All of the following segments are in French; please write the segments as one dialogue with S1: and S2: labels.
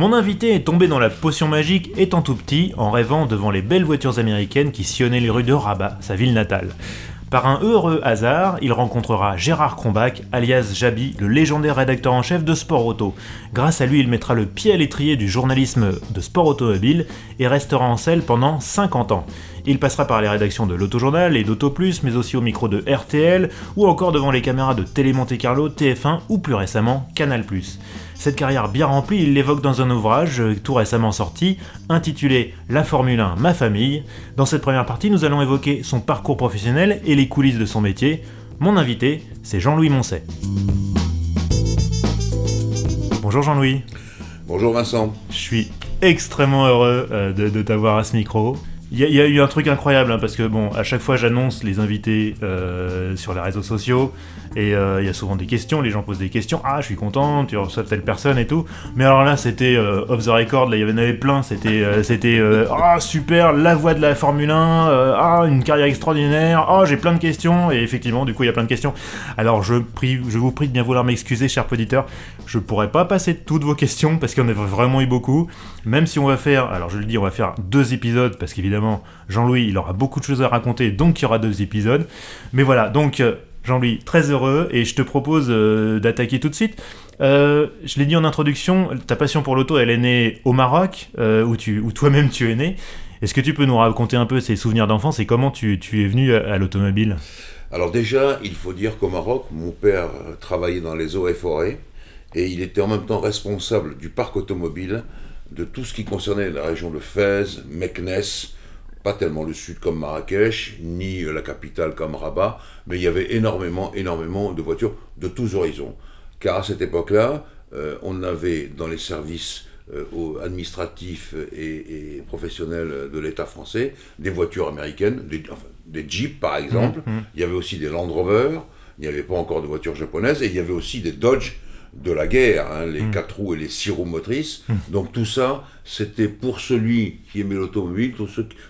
S1: Mon invité est tombé dans la potion magique étant tout petit, en rêvant devant les belles voitures américaines qui sillonnaient les rues de Rabat, sa ville natale. Par un heureux hasard, il rencontrera Gérard Crombach, alias Jabi, le légendaire rédacteur en chef de Sport Auto. Grâce à lui, il mettra le pied à l'étrier du journalisme de sport automobile et restera en selle pendant 50 ans. Il passera par les rédactions de l'Autojournal et d'Auto Plus, mais aussi au micro de RTL ou encore devant les caméras de Télé Monte Carlo, TF1 ou plus récemment Canal+. Cette carrière bien remplie, il l'évoque dans un ouvrage euh, tout récemment sorti, intitulé La Formule 1, ma famille. Dans cette première partie, nous allons évoquer son parcours professionnel et les coulisses de son métier. Mon invité, c'est Jean-Louis Moncet. Bonjour Jean-Louis.
S2: Bonjour Vincent.
S1: Je suis extrêmement heureux euh, de, t'avoir à ce micro. Il y, a eu un truc incroyable hein, parce que bon, à chaque fois j'annonce les invités euh, sur les réseaux sociaux et euh, il y a souvent des questions, les gens posent des questions. Ah, je suis content, tu reçois telle personne et tout. Mais alors là, c'était euh, off the record, là il y en avait plein. C'était, euh, c'était ah super, la voix de la Formule 1, ah une carrière extraordinaire, ah j'ai plein de questions. Et effectivement, du coup, il y a plein de questions. Alors je, prie, je vous prie de bien vouloir m'excuser, cher auditeur. Je pourrais pas passer toutes vos questions parce qu'il y en a vraiment eu beaucoup. Même si on va faire, alors je le dis, on va faire deux épisodes parce qu'évidemment, Jean-Louis, il aura beaucoup de choses à raconter, donc il y aura deux épisodes. Mais voilà, donc Jean-Louis, très heureux et je te propose euh, d'attaquer tout de suite. Euh, je l'ai dit en introduction, ta passion pour l'auto, elle est née au Maroc, euh, où, tu, où toi-même tu es né. Est-ce que tu peux nous raconter un peu ces souvenirs d'enfance et comment tu, es venu à, l'automobile?
S2: Alors déjà, il faut dire qu'au Maroc, mon père travaillait dans les eaux et forêts et il était en même temps responsable du parc automobile de tout ce qui concernait la région de Fès, Meknes, pas tellement le sud comme Marrakech, ni euh, la capitale comme Rabat, mais il y avait énormément, énormément de voitures de tous horizons. Car à cette époque-là, euh, on avait dans les services euh, administratifs et, professionnels de l'État français des voitures américaines, des, Jeeps par exemple, mmh, mmh. il y avait aussi des Land Rover, il n'y avait pas encore de voitures japonaises, et il y avait aussi des Dodge de la guerre, hein, les 4 hmm. roues et les 6 roues motrices. Hmm. Donc tout ça, c'était pour celui qui aimait l'automobile,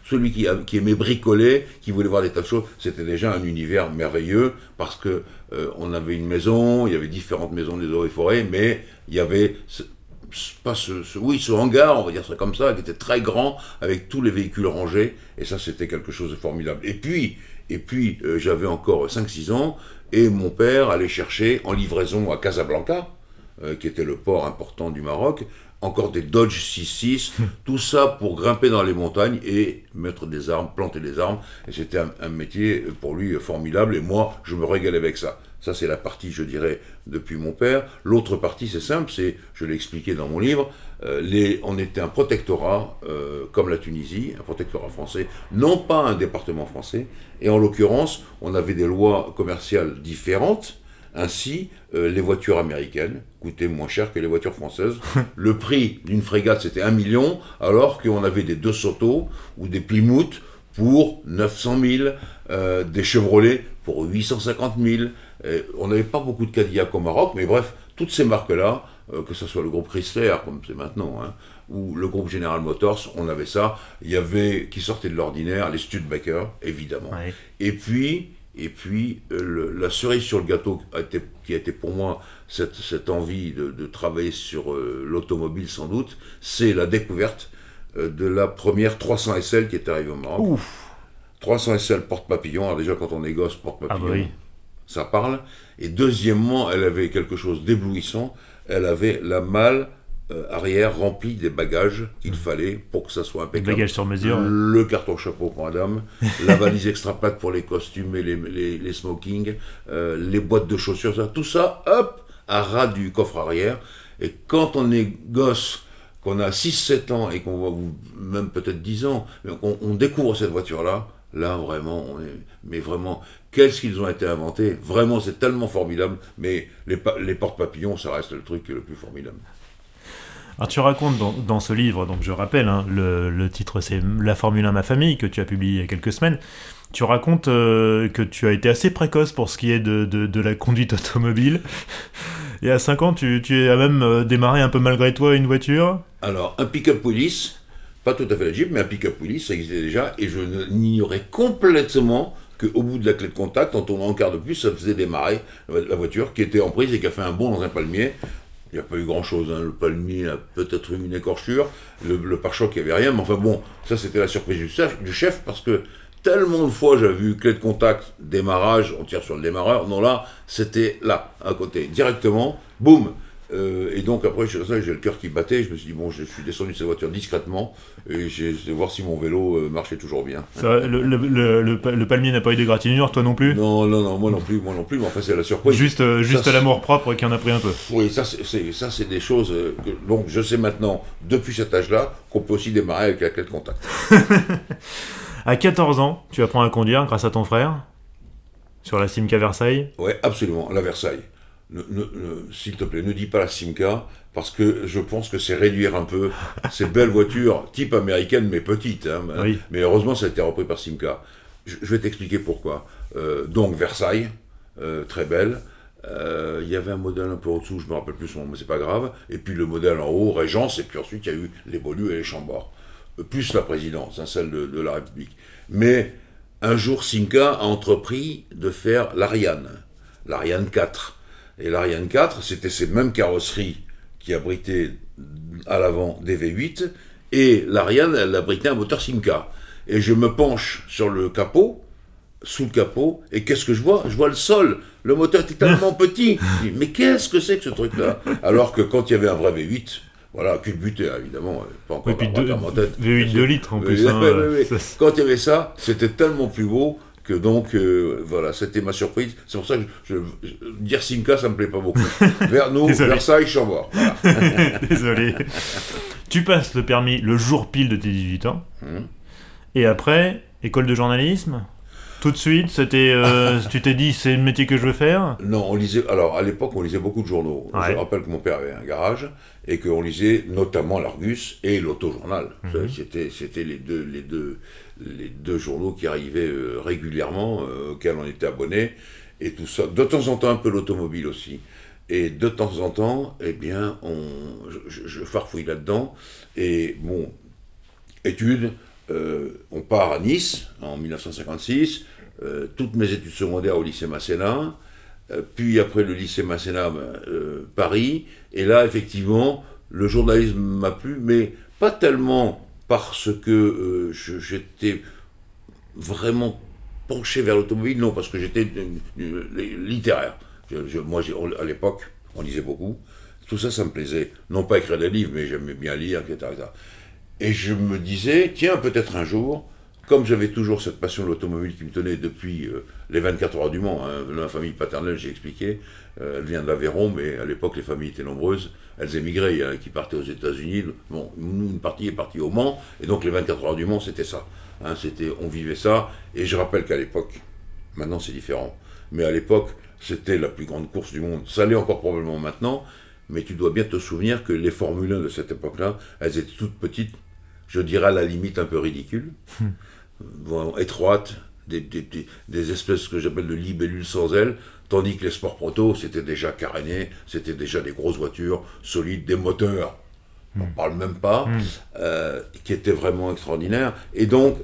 S2: celui qui, qui, aimait bricoler, qui voulait voir des tas de choses. C'était déjà un univers merveilleux parce que euh, on avait une maison, il y avait différentes maisons des eaux et forêts, mais il y avait pas ce, oui, ce hangar, on va dire ça comme ça, qui était très grand, avec tous les véhicules rangés, et ça c'était quelque chose de formidable. Et puis, et puis euh, j'avais encore 5-6 ans, et mon père allait chercher en livraison à Casablanca, euh, qui était le port important du Maroc, encore des Dodge 6-6, tout ça pour grimper dans les montagnes et mettre des armes, planter des armes. Et c'était un, métier pour lui formidable et moi, je me régalais avec ça. Ça, c'est la partie, je dirais, depuis mon père. L'autre partie, c'est simple, c'est, je l'ai expliqué dans mon livre, euh, les, on était un protectorat, euh, comme la Tunisie, un protectorat français, non pas un département français. Et en l'occurrence, on avait des lois commerciales différentes. Ainsi, euh, les voitures américaines coûtaient moins cher que les voitures françaises. Le prix d'une frégate, c'était 1 million, alors qu'on avait des deux Soto ou des Plymouth pour 900 000, des Chevrolet pour 850 000. on n'avait pas beaucoup de Cadillac au Maroc, mais bref, toutes ces marques-là, euh, que ce soit le groupe Chrysler, comme c'est maintenant, hein, ou le groupe General Motors, on avait ça. Il y avait, qui sortait de l'ordinaire, les Studebaker, évidemment. Et puis, et puis euh, la cerise sur le gâteau qui a été pour moi cette, cette envie de, travailler sur euh, l'automobile sans doute, c'est la découverte de la première 300 SL qui est arrivée au Maroc. 300 SL porte-papillon, alors déjà quand on est gosse, porte-papillon, ah bah ça parle. Et deuxièmement, elle avait quelque chose d'éblouissant, elle avait la malle euh, arrière remplie des bagages qu'il mmh. fallait pour que ça soit impeccable.
S1: Bagages sur mesure.
S2: Le carton chapeau pour madame, la valise extra plate pour les costumes et les, les, smokings, euh, les boîtes de chaussures, ça, tout ça, hop, à ras du coffre arrière. Et quand on est gosse, qu'on a 6-7 ans et qu'on voit, même peut-être 10 ans, on, on découvre cette voiture-là, là vraiment, on est, mais vraiment, qu'est-ce qu'ils ont été inventés? Vraiment, c'est tellement formidable, mais les, les porte-papillons, ça reste le truc le plus formidable.
S1: Alors tu racontes dans, ce livre, donc je rappelle, hein, le, titre c'est La Formule 1 ma famille, que tu as publié il y a quelques semaines. Tu racontes euh, que tu as été assez précoce pour ce qui est de, la conduite automobile. Et à 5 ans, tu, tu as même euh, démarré un peu malgré toi une voiture
S2: Alors, un pick-up police, pas tout à fait la Jeep, mais un pick-up police, ça existait déjà, et je n'ignorais complètement qu'au bout de la clé de contact, en tournant un quart de plus, ça faisait démarrer la voiture qui était en prise et qui a fait un bond dans un palmier. Il n'y a pas eu grand-chose, hein. le palmier a peut-être eu une écorchure, le, pare-choc, il n'y avait rien, mais enfin bon, ça c'était la surprise du du chef parce que tellement de fois j'avais vu clé de contact, démarrage, on tire sur le démarreur, non là, c'était là, à côté, directement, boum euh, et donc après, j'ai le cœur qui battait. Je me suis dit, bon, je suis descendu de cette voiture discrètement et j'ai essayé de voir si mon vélo euh, marchait toujours bien.
S1: le, palmier n'a pas eu de gratinure, toi non plus?
S2: Non, non, non, moi non plus, moi non plus. Mais enfin, c'est la surprise.
S1: Juste, euh, juste l'amour propre qui en a pris un peu.
S2: Oui, ça, c'est ça, c'est des choses. que, donc, je sais maintenant, depuis cet âge-là, qu'on peut aussi démarrer avec la clé de contact.
S1: à 14 ans, tu apprends à conduire grâce à ton frère? Sur la Simca Versailles?
S2: Oui, absolument, la Versailles s'il te plaît, ne dis pas la Simca, parce que je pense que c'est réduire un peu ces belles voitures, type américaine, mais petites. Hein, Mais heureusement, ça a été repris par Simca. Je, vais t'expliquer pourquoi. Euh, donc, Versailles, euh, très belle. Euh, il y avait un modèle un peu au-dessous, je me rappelle plus son nom, mais c'est pas grave. Et puis le modèle en haut, Régence, et puis ensuite il y a eu les Beaulieu et les Chambord. Plus la présidence, hein, celle de, de, la République. Mais un jour, Simca a entrepris de faire l'Ariane, l'Ariane 4. Et l'Ariane 4, c'était ces mêmes carrosseries qui abritaient à l'avant des V8, et l'Ariane, elle abritait un moteur Simca. Et je me penche sur le capot, sous le capot, et qu'est-ce que je vois? Je vois le sol. Le moteur était tellement petit. mais qu'est-ce que c'est que ce truc-là? Alors que quand il y avait un vrai V8, voilà, culbuté, évidemment,
S1: pas encore oui, V8 2 litres en plus. Hein,
S2: quand il y avait ça, c'était tellement plus beau donc, euh, voilà, c'était ma surprise. C'est pour ça que je, dire Simca, ça me plaît pas beaucoup. Vers nous, Versailles, Chambord.
S1: Désolé. tu passes le permis le jour pile de tes 18 ans. Hum. Et après, école de journalisme? Tout de suite, c'était, euh, tu t'es dit c'est le métier que je veux faire?
S2: Non, on lisait. Alors à l'époque, on lisait beaucoup de journaux. Je rappelle que mon père avait un garage et qu'on lisait notamment l'Argus et l'Autojournal. Mhm. C'était, c'était les deux, les deux, les deux journaux qui arrivaient euh, régulièrement, euh, auxquels on était abonné, et tout ça. De temps en temps, un peu l'automobile aussi. Et de temps en temps, eh bien, on, je, farfouille là-dedans. Et bon, études, euh, on part à Nice en 1956, toutes mes études secondaires au lycée Masséna, puis après le lycée Masséna, ben, Paris, et là, effectivement, le journalisme m'a plu, mais pas tellement parce que euh, j'étais vraiment penché vers l'automobile, non, parce que j'étais littéraire. moi, à l'époque, on lisait beaucoup. Tout ça, ça me plaisait. Non pas écrire des livres, mais j'aimais bien lire, etc., Et je me disais, tiens, peut-être un jour, comme j'avais toujours cette passion de l'automobile qui me tenait depuis euh, les 24 heures du Mans, hein, ma famille paternelle, j'ai expliqué, euh, elle vient de l'Aveyron, mais à l'époque les familles étaient nombreuses, elles émigraient, a qui partaient aux États-Unis, bon, une partie est partie au Mans, et donc les 24 heures du Mans, c'était ça. Hein, c'était, on vivait ça, et je rappelle qu'à l'époque, maintenant c'est différent, mais à l'époque, c'était la plus grande course du monde. Ça l'est encore probablement maintenant, mais tu dois bien te souvenir que les Formule 1 de cette époque-là, elles étaient toutes petites, je dirais à la limite un peu ridicules. Hum étroites, des, des, espèces que j'appelle de libellules sans ailes, tandis que les sports proto, c'était déjà caréné, c'était déjà des grosses voitures solides, des moteurs, on ne hmm. parle même pas, hmm. euh, qui étaient vraiment extraordinaires. Et donc,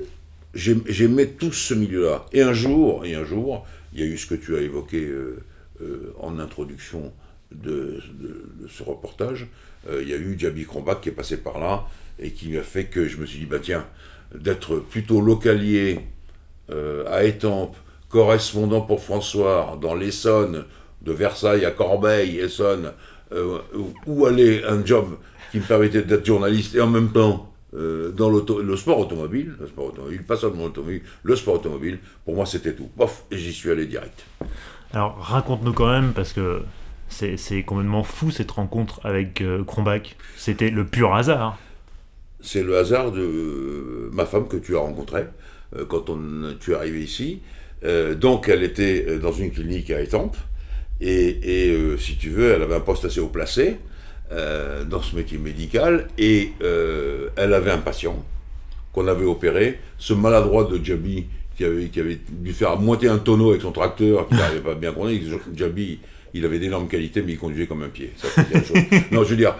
S2: j'aimais tout ce milieu-là. Et un jour, et un jour, il y a eu ce que tu as évoqué euh, euh, en introduction de, ce reportage, il y a eu Jabi Krombach qui est passé par là et qui m'a fait que je me suis dit, bah tiens, d'être plutôt localier euh, à Étampes, correspondant pour François dans l'Essonne, de Versailles à Corbeil, Essonne, euh, où aller un job qui me permettait d'être journaliste et en même temps euh, dans le sport automobile, le sport automobile, pas seulement l'automobile, le sport automobile, pour moi c'était tout. Pof, et j'y suis allé direct.
S1: Alors raconte-nous quand même, parce que c'est complètement fou cette rencontre avec Kronbach. C'était le pur hasard
S2: c'est le hasard de ma femme que tu as rencontrée euh, quand on, tu es arrivé ici. Euh, donc elle était euh, dans une clinique à Étampes, et, si tu veux, elle avait un poste assez haut placé. dans ce métier médical, et elle avait un patient qu'on avait opéré, ce maladroit de Jabi qui avait, dû faire moitié un tonneau avec son tracteur, qui n'avait pas bien conduire. Jabi, il avait d'énormes qualités, mais il conduisait comme un pied. Non, je veux dire,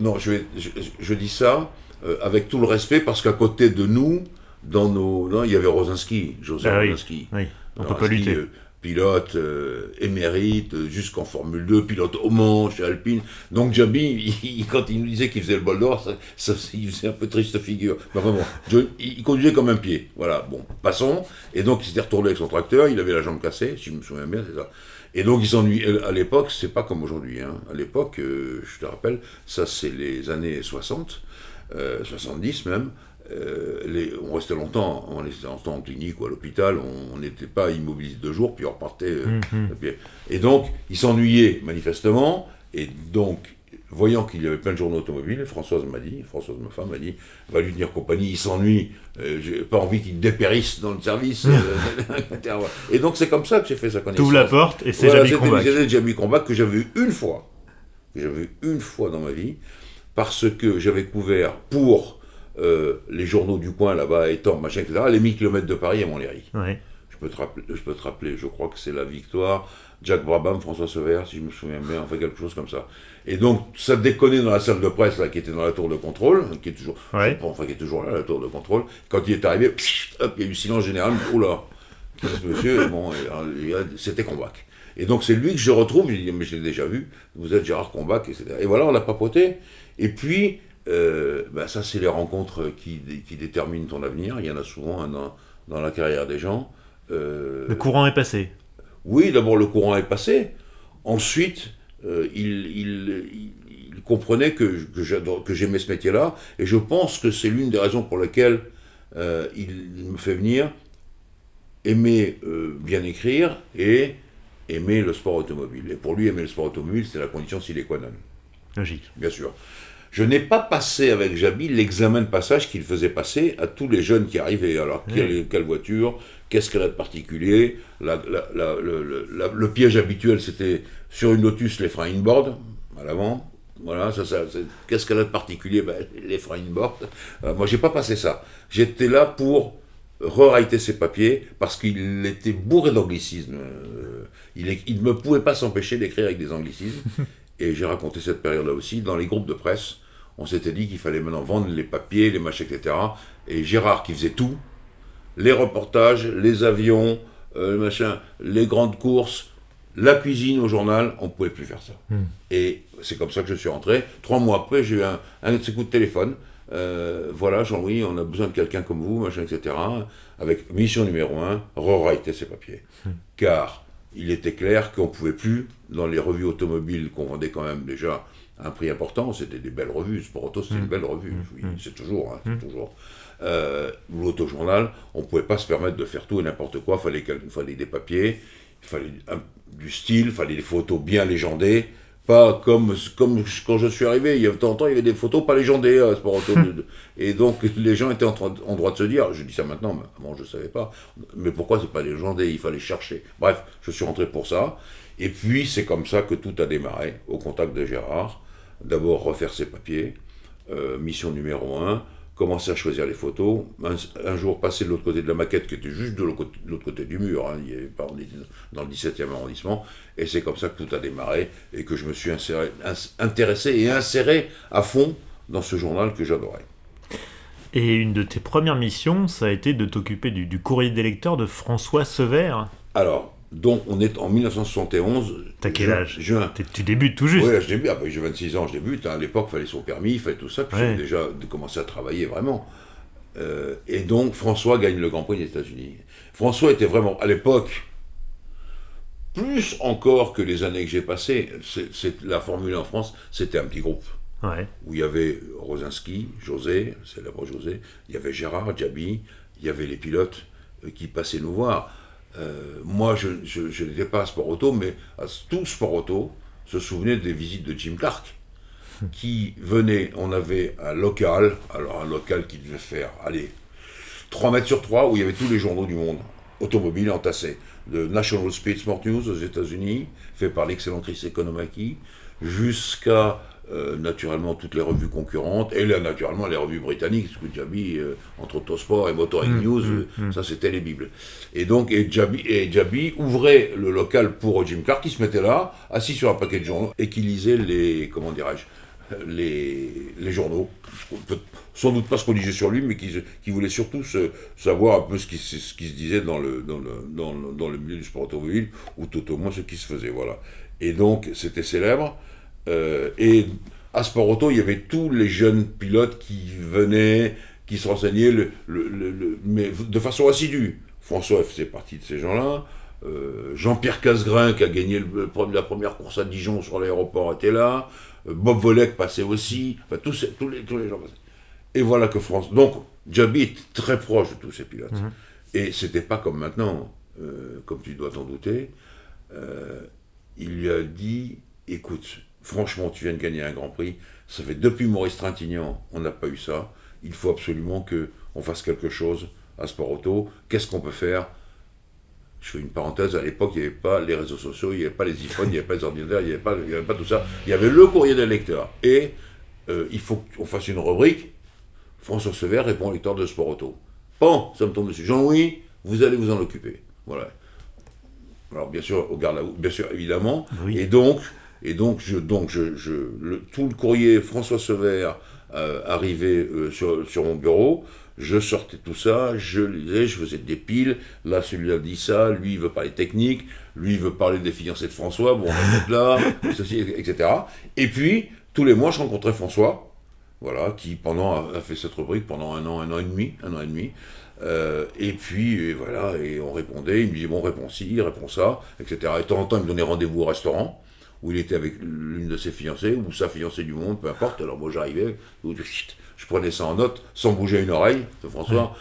S2: non, je, dis ça euh, avec tout le respect, parce qu'à côté de nous, dans nos, non, il y avait Rosinski, José
S1: ah,
S2: Rosinski.
S1: Oui, On peut pas lutter. Euh,
S2: pilote euh, émérite, jusqu'en Formule 2, pilote au Mans, chez Alpine. Donc Jabi, quand il nous disait qu'il faisait le bol d'or, ça, il faisait un peu triste figure. Mais vraiment, il conduisait comme un pied. Voilà, bon, passons. Et donc il s'était retourné avec son tracteur, il avait la jambe cassée, si je me souviens bien, c'est ça. Et donc il s'ennuie. À l'époque, c'est pas comme aujourd'hui. Hein. À l'époque, je te rappelle, ça c'est les années 60, 70 même. Euh, les, on restait longtemps, on était en clinique ou à l'hôpital, on n'était pas immobilisé deux jours, puis on repartait. Euh, mhm. Et donc, il s'ennuyait manifestement, et donc, voyant qu'il y avait plein de journaux automobiles, Françoise m'a dit, Françoise, ma femme, m'a dit, va lui tenir compagnie, il s'ennuie, euh, j'ai pas envie qu'il dépérisse dans le service. et donc, c'est comme ça que j'ai fait sa connaissance.
S1: Tout la porte, et c'est voilà, Jamie
S2: Jamie Combat que j'avais vu une fois, que j'avais vu une fois dans ma vie, parce que j'avais couvert pour euh, les journaux du coin là-bas, étant, machin, etc., les 1000 km de Paris à Montlhéry. Je, peux te rappeler, je peux te rappeler, je crois que c'est la victoire, Jack Brabham, François Sever, si je me souviens bien, enfin quelque chose comme ça. Et donc, ça déconnait dans la salle de presse, là, qui était dans la tour de contrôle, qui est toujours, enfin, qui est toujours là, la tour de contrôle. Quand il est arrivé, hop, il y a eu silence général, oula, ce monsieur, bon, c'était Combac. Et donc, c'est lui que je retrouve, je dis, mais je l'ai déjà vu, vous êtes Gérard Combac, etc. Et voilà, on l'a papoté. Et puis, euh, bah, ça, c'est les rencontres qui, qui, déterminent ton avenir. Il y en a souvent hein, dans, dans, la carrière des gens.
S1: Euh, le courant est passé.
S2: Oui, d'abord le courant est passé. Ensuite, euh, il, il, il, comprenait que, que j'aimais ce métier-là. Et je pense que c'est l'une des raisons pour lesquelles il me fait venir aimer bien écrire et aimer le sport automobile. Et pour lui, aimer le sport automobile, c'est la condition sine qua non.
S1: Logique.
S2: Bien sûr. Je n'ai pas passé avec Jabi l'examen de passage qu'il faisait passer à tous les jeunes qui arrivaient. Alors, quelle, voiture Qu'est-ce qu'elle a de particulier? Le, piège habituel, c'était sur une Lotus, les freins inboard, à l'avant. Voilà, ça, ça, qu'est-ce qu'elle a de particulier? Ben, Les freins inboard. Euh, moi, j'ai pas passé ça. J'étais là pour re ses papiers parce qu'il était bourré d'anglicisme. Euh, il, il ne pouvait pas s'empêcher d'écrire avec des anglicismes. Et j'ai raconté cette période-là aussi dans les groupes de presse on s'était dit qu'il fallait maintenant vendre les papiers, les machins, etc. Et Gérard qui faisait tout, les reportages, les avions, euh, les grandes courses, la cuisine au journal, on ne pouvait plus faire ça. Hmm. Et c'est comme ça que je suis rentré. Trois mois après, j'ai eu un, de ces coups de téléphone. Euh, voilà, Jean-Louis, on a besoin de quelqu'un comme vous, machin, etc. Avec mission numéro un, re-writer ses papiers. Hmm. Car il était clair qu'on ne pouvait plus, dans les revues automobiles qu'on vendait quand même déjà un prix important, c'était des belles revues. Sport Auto, c'était une mm. belle revue, mm. oui, mm. c'est toujours. Hein, toujours. Euh, L'autojournal, on ne pouvait pas se permettre de faire tout et n'importe quoi. Il fallait, fallait des papiers, il fallait du style, il fallait des photos bien légendées. Pas comme, comme quand je suis arrivé, il y a tant temps, il y avait des photos pas légendées à Sport Auto. et donc les gens étaient en, en, droit de se dire, je dis ça maintenant, mais avant je ne savais pas, mais pourquoi c'est pas légendé Il fallait chercher. Bref, je suis rentré pour ça. Et puis c'est comme ça que tout a démarré, au contact de Gérard d'abord refaire ses papiers, euh, mission numéro un, commencer à choisir les photos, un, jour passer de l'autre côté de la maquette qui était juste de l'autre côté, du mur, hein, il y avait pas, on était dans le 17e arrondissement, et c'est comme ça que tout a démarré et que je me suis inséré, intéressé et inséré à fond dans ce journal que j'adorais.
S1: Et une de tes premières missions, ça a été de t'occuper du, du courrier des lecteurs de François Sever.
S2: Alors, donc on est en 1971.
S1: T'as quel âge? Tu débutes tout juste
S2: Oui, je débute. Ah, bah, j'ai 26 ans, je débute. Hein. À l'époque, il fallait son permis, il fallait tout ça. Puis j'ai déjà commencé à travailler vraiment. Euh, et donc François gagne le Grand Prix des États-Unis. François était vraiment, à l'époque, plus encore que les années que j'ai passées, c'est, la Formule 1 en France, c'était un petit groupe. Où il y avait Rosinski, José, célèbre José, il y avait Gérard, Jabi, il y avait les pilotes euh, qui passaient nous voir. Euh, moi, je, n'étais pas à Sport Auto, mais à tout Sport Auto se souvenait des visites de Jim Clark, qui venait, on avait un local, alors un local qui devait faire, allez, 3 mètres sur 3, où il y avait tous les journaux du monde, automobiles entassés, de National Speed Sport News aux États-Unis, fait par l'excellent Chris Economaki, jusqu'à euh, naturellement toutes les revues concurrentes, et là, naturellement les revues britanniques, ce que Jabi, euh, entre Autosport et Motoring
S1: Mm,
S2: News,
S1: mm,
S2: euh,
S1: mm.
S2: ça c'était les bibles. Et donc, et Jabi, et Jabi ouvrait le local pour Jim Clark, qui se mettait là, assis sur un paquet de journaux, et qui lisait les, comment dirais-je, les, les journaux, sans doute pas ce qu'on disait sur lui, mais qui, qui voulait surtout se- savoir un peu ce qui, se- ce qui se disait dans le, dans, le, dans, le, dans le milieu du sport automobile, ou tout au moins ce qui se faisait, voilà. Et donc, c'était célèbre. Euh, et à Sport Auto, il y avait tous les jeunes pilotes qui venaient, qui se renseignaient, le, le- le- le- mais de façon assidue. François faisait partie de ces gens-là. Euh, Jean-Pierre Casgrain, qui a gagné la première course à Dijon sur l'aéroport, était là. Euh, Bob Volek passait aussi. Enfin, tous, les, tous les gens passaient. Et voilà que France. Donc, Jabi était très proche de tous ces pilotes.
S1: Mhm.
S2: Et c'était pas comme maintenant, comme tu dois t'en douter. Il lui a dit écoute, franchement, tu viens de gagner un grand prix. Ça fait depuis Maurice Trintignant, on n'a pas eu ça. Il faut absolument que on fasse quelque chose à Sport Auto. Qu'est-ce qu'on peut faire? Je fais une parenthèse, à l'époque, il n'y avait pas les réseaux sociaux, il n'y avait pas les iPhones, il n'y avait pas les ordinateurs, il n'y avait, pas- avait tout ça. Il y avait le courrier des lecteurs. Et euh, il faut qu'on fasse une rubrique. François Sever répond au lecteur de Sport Auto. Bon, ça me tombe dessus. Jean-Louis, vous allez vous en occuper. Voilà. Alors bien sûr, au garde bien sûr, évidemment.
S1: Oui.
S2: Et donc, et donc, je, donc je, je- le- tout le courrier François Sever euh, arrivait euh, sur, sur mon bureau. Je sortais tout ça, je lisais, je faisais des piles. Là, celui-là dit ça, lui, il veut parler technique, lui, il veut parler des fiancés de François, bon, on va mettre là, ceci, etc. Et puis, tous les mois, je rencontrais François, voilà, qui pendant a, a fait cette rubrique pendant un an, un an et demi, un an et demi. Euh, et puis et voilà, et on répondait, il me disait bon réponds ci, réponds ça, etc. Et de temps en temps, il me donnait rendez-vous au restaurant où il était avec l'une de ses fiancées ou sa fiancée du monde, peu importe. Alors moi j'arrivais, je prenais ça en note sans bouger une oreille. François.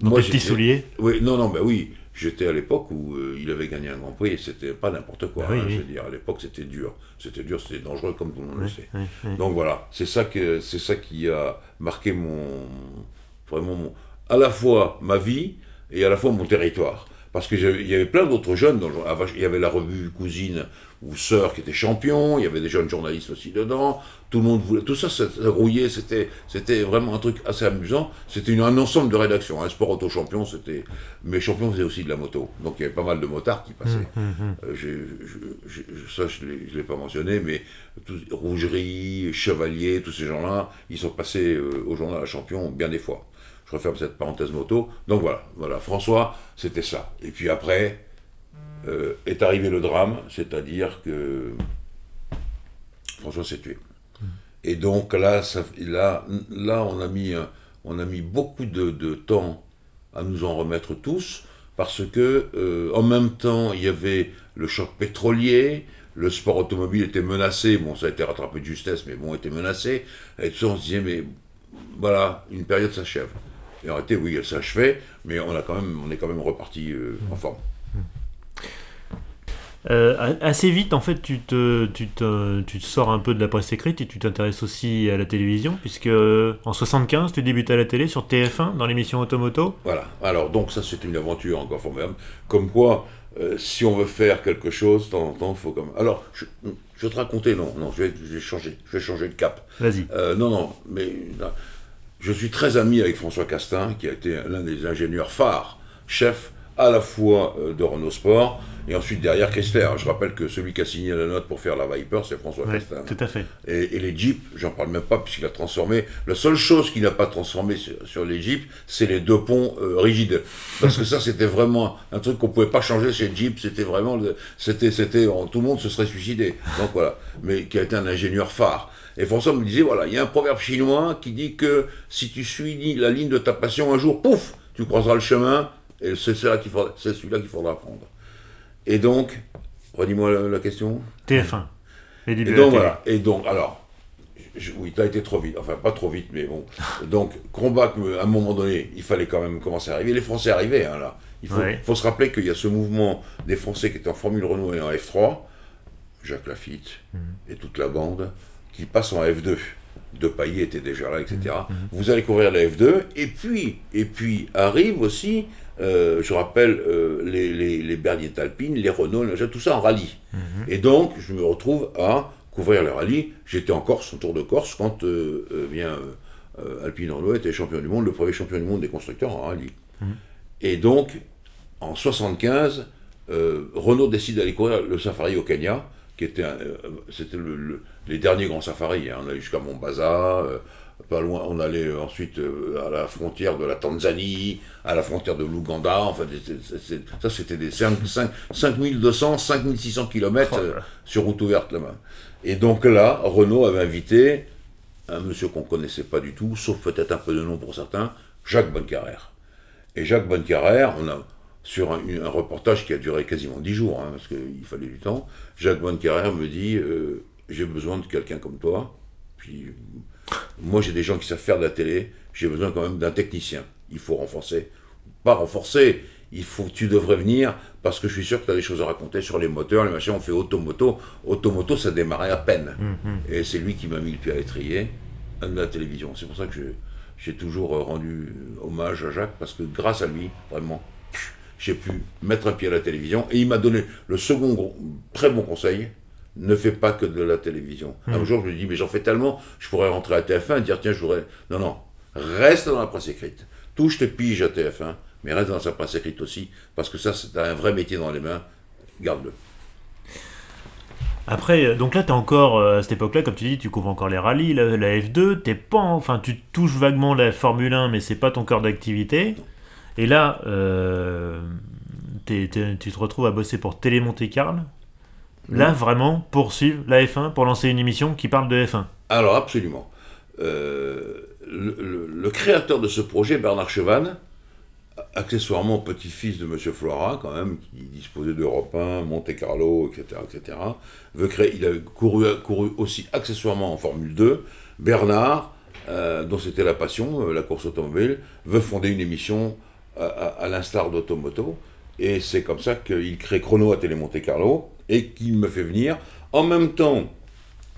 S1: Dans
S2: Moi, j'étais-
S1: souliers.
S2: Oui, non, non, ben oui. J'étais à l'époque où euh, il avait gagné un Grand Prix et c'était pas n'importe quoi.
S1: Oui,
S2: hein,
S1: oui.
S2: Je veux dire, à l'époque c'était dur. C'était dur, c'était dangereux comme tout le monde le sait. Donc voilà, c'est ça que c'est ça qui a marqué mon vraiment mon, à la fois ma vie et à la fois mon territoire. Parce qu'il y avait plein d'autres jeunes. Dans le- ah, il y avait la revue Cousine ou Sœur qui était champion. Il y avait des jeunes journalistes aussi dedans. Tout le monde voulait. Tout ça, ça, grouillait. C'était, c'était vraiment un truc assez amusant. C'était un ensemble de rédactions. Un sport auto champion, c'était. Mais champion faisait aussi de la moto. Donc il y avait pas mal de motards qui passaient.
S1: Hum, hum.
S2: Euh, je- je- ça, je ne l'ai pas mentionné, mais tous- Rougerie, Chevalier, tous ces gens-là, ils sont passés euh, au journal La Champion bien des fois. Je referme cette parenthèse moto. Donc voilà, voilà. François, c'était ça. Et puis après, euh, est arrivé le drame, c'est-à-dire que François s'est tué. Et donc là, ça, là, là on, a mis, on a mis beaucoup de, de temps à nous en remettre tous, parce que euh, en même temps, il y avait le choc pétrolier, le sport automobile était menacé, bon, ça a été rattrapé de justesse, mais bon, était menacé, et tout ça, on se disait, mais voilà, une période s'achève. Et en réalité, oui, elle s'achevait, mais on, a quand même, on est quand même reparti euh, en forme.
S1: Euh, a- assez vite, en fait, tu te, tu, te, tu te sors un peu de la presse écrite et tu t'intéresses aussi à la télévision, puisque euh, en 75, tu débutes à la télé sur TF1 dans l'émission Automoto.
S2: Voilà. Alors, donc, ça, c'est une aventure encore formidable. Comme quoi, euh, si on veut faire quelque chose, de temps en temps, il faut comme. Alors, je, je vais te raconter, non, non, je vais, je vais changer, je vais changer de cap.
S1: Vas-y.
S2: Euh, non, non, mais non. Je suis très ami avec François Castin, qui a été l'un des ingénieurs phares, chef à la fois euh, de Renault Sport et ensuite derrière Chrysler. Je rappelle que celui qui a signé la note pour faire la Viper, c'est François
S1: Ouais,
S2: Castin.
S1: tout à fait.
S2: Et, et les Jeeps, j'en parle même pas puisqu'il a transformé. La seule chose qu'il n'a pas transformé sur, sur les Jeeps, c'est les deux ponts euh, rigides. Parce que ça, c'était vraiment un truc qu'on pouvait pas changer chez Jeep. C'était vraiment, c'était, c'était, tout le monde se serait suicidé. Donc voilà. Mais qui a été un ingénieur phare. Et François me disait, voilà, il y a un proverbe chinois qui dit que si tu suis la ligne de ta passion, un jour, pouf, tu croiseras le chemin, et c'est celui-là qu'il faudra, faudra prendre. Et donc, redis-moi la- la question.
S1: TF1. Les débuts
S2: Et donc voilà. Et donc, alors, je- oui, t'as été trop vite. Enfin, pas trop vite, mais bon. Donc, me- à un moment donné, il fallait quand même commencer à arriver. Les Français arrivaient, hein, là. Il faut,
S1: Ouais.
S2: faut se rappeler qu'il y a ce mouvement des Français qui étaient en Formule Renault et en F3, Jacques Lafitte
S1: Mhm.
S2: et toute la bande, qui passent en F2. De Paillet était déjà là, etc.
S1: Mhm.
S2: Vous allez couvrir la F2, et puis, et puis arrive aussi, euh, je rappelle, euh, les, les, les Berliet Alpines, les Renault, tout ça en rallye.
S1: Mhm.
S2: Et donc, je me retrouve à couvrir le rallye. J'étais en Corse, au Tour de Corse, quand bien, Alpine Renault était champion du monde, le premier champion du monde des constructeurs en rallye. Mhm. Et donc, en 75, Renault décide d'aller courir le safari au Kenya, qui était, c'était les derniers grands safaris. Hein. On allait jusqu'à Mombasa, pas loin, on allait ensuite euh, à la frontière de la Tanzanie, à la frontière de l'Ouganda, enfin, ça c'était des 5200, 5600 km sur route ouverte là-bas. Et donc là, Renault avait invité un monsieur qu'on ne connaissait pas du tout, sauf peut-être un peu de nom pour certains, Jacques Bonnecarrère. Et Jacques Bonnecarrère, on a, sur un, reportage qui a duré quasiment 10 jours, hein, parce qu'il fallait du temps, Jacques Bonnecarrère me dit euh, J'ai besoin de quelqu'un comme toi. Puis moi, j'ai des gens qui savent faire de la télé, j'ai besoin quand même d'un technicien. Il faut renforcer. Pas renforcer, il faut, tu devrais venir parce que je suis sûr que tu as des choses à raconter sur les moteurs, les machins. On fait automoto. Automoto, ça démarrait à peine. Mm-hmm. Et c'est lui qui m'a mis le pied à l'étrier de la télévision. C'est pour ça que j'ai toujours rendu hommage à Jacques parce que grâce à lui, vraiment, j'ai pu mettre un pied à la télévision. Et il m'a donné le second très bon conseil ne fais pas que de la télévision. Hmm. Un jour, je lui dis, mais j'en fais tellement, je pourrais rentrer à TF1 et dire, tiens, je voudrais. Non, non, reste dans la presse écrite. Touche tes piges à TF1, mais reste dans sa presse écrite aussi, parce que ça, c'est un vrai métier dans les mains. Garde-le.
S1: Après, euh, donc là, tu encore, euh, à cette époque-là, comme tu dis, tu couvres encore les rallyes, la, F2, t'es pas, enfin, tu touches vaguement la Formule 1, mais c'est pas ton cœur d'activité. Et là, euh, tu te retrouves à bosser pour Télé Monte Carlo, là vraiment poursuivre la F1 pour lancer une émission qui parle de F1
S2: Alors absolument. Euh, le, créateur de ce projet, Bernard Chevanne, accessoirement petit-fils de M. Flora, quand même, qui disposait d'Europe 1, Monte Carlo, etc., etc., veut créer, il a couru, couru aussi accessoirement en Formule 2. Bernard, euh, dont c'était la passion, euh, la course automobile, veut fonder une émission à, à l'instar d'Automoto. Et c'est comme ça qu'il crée Chrono à Télé Monte Carlo et qu'il me fait venir en même temps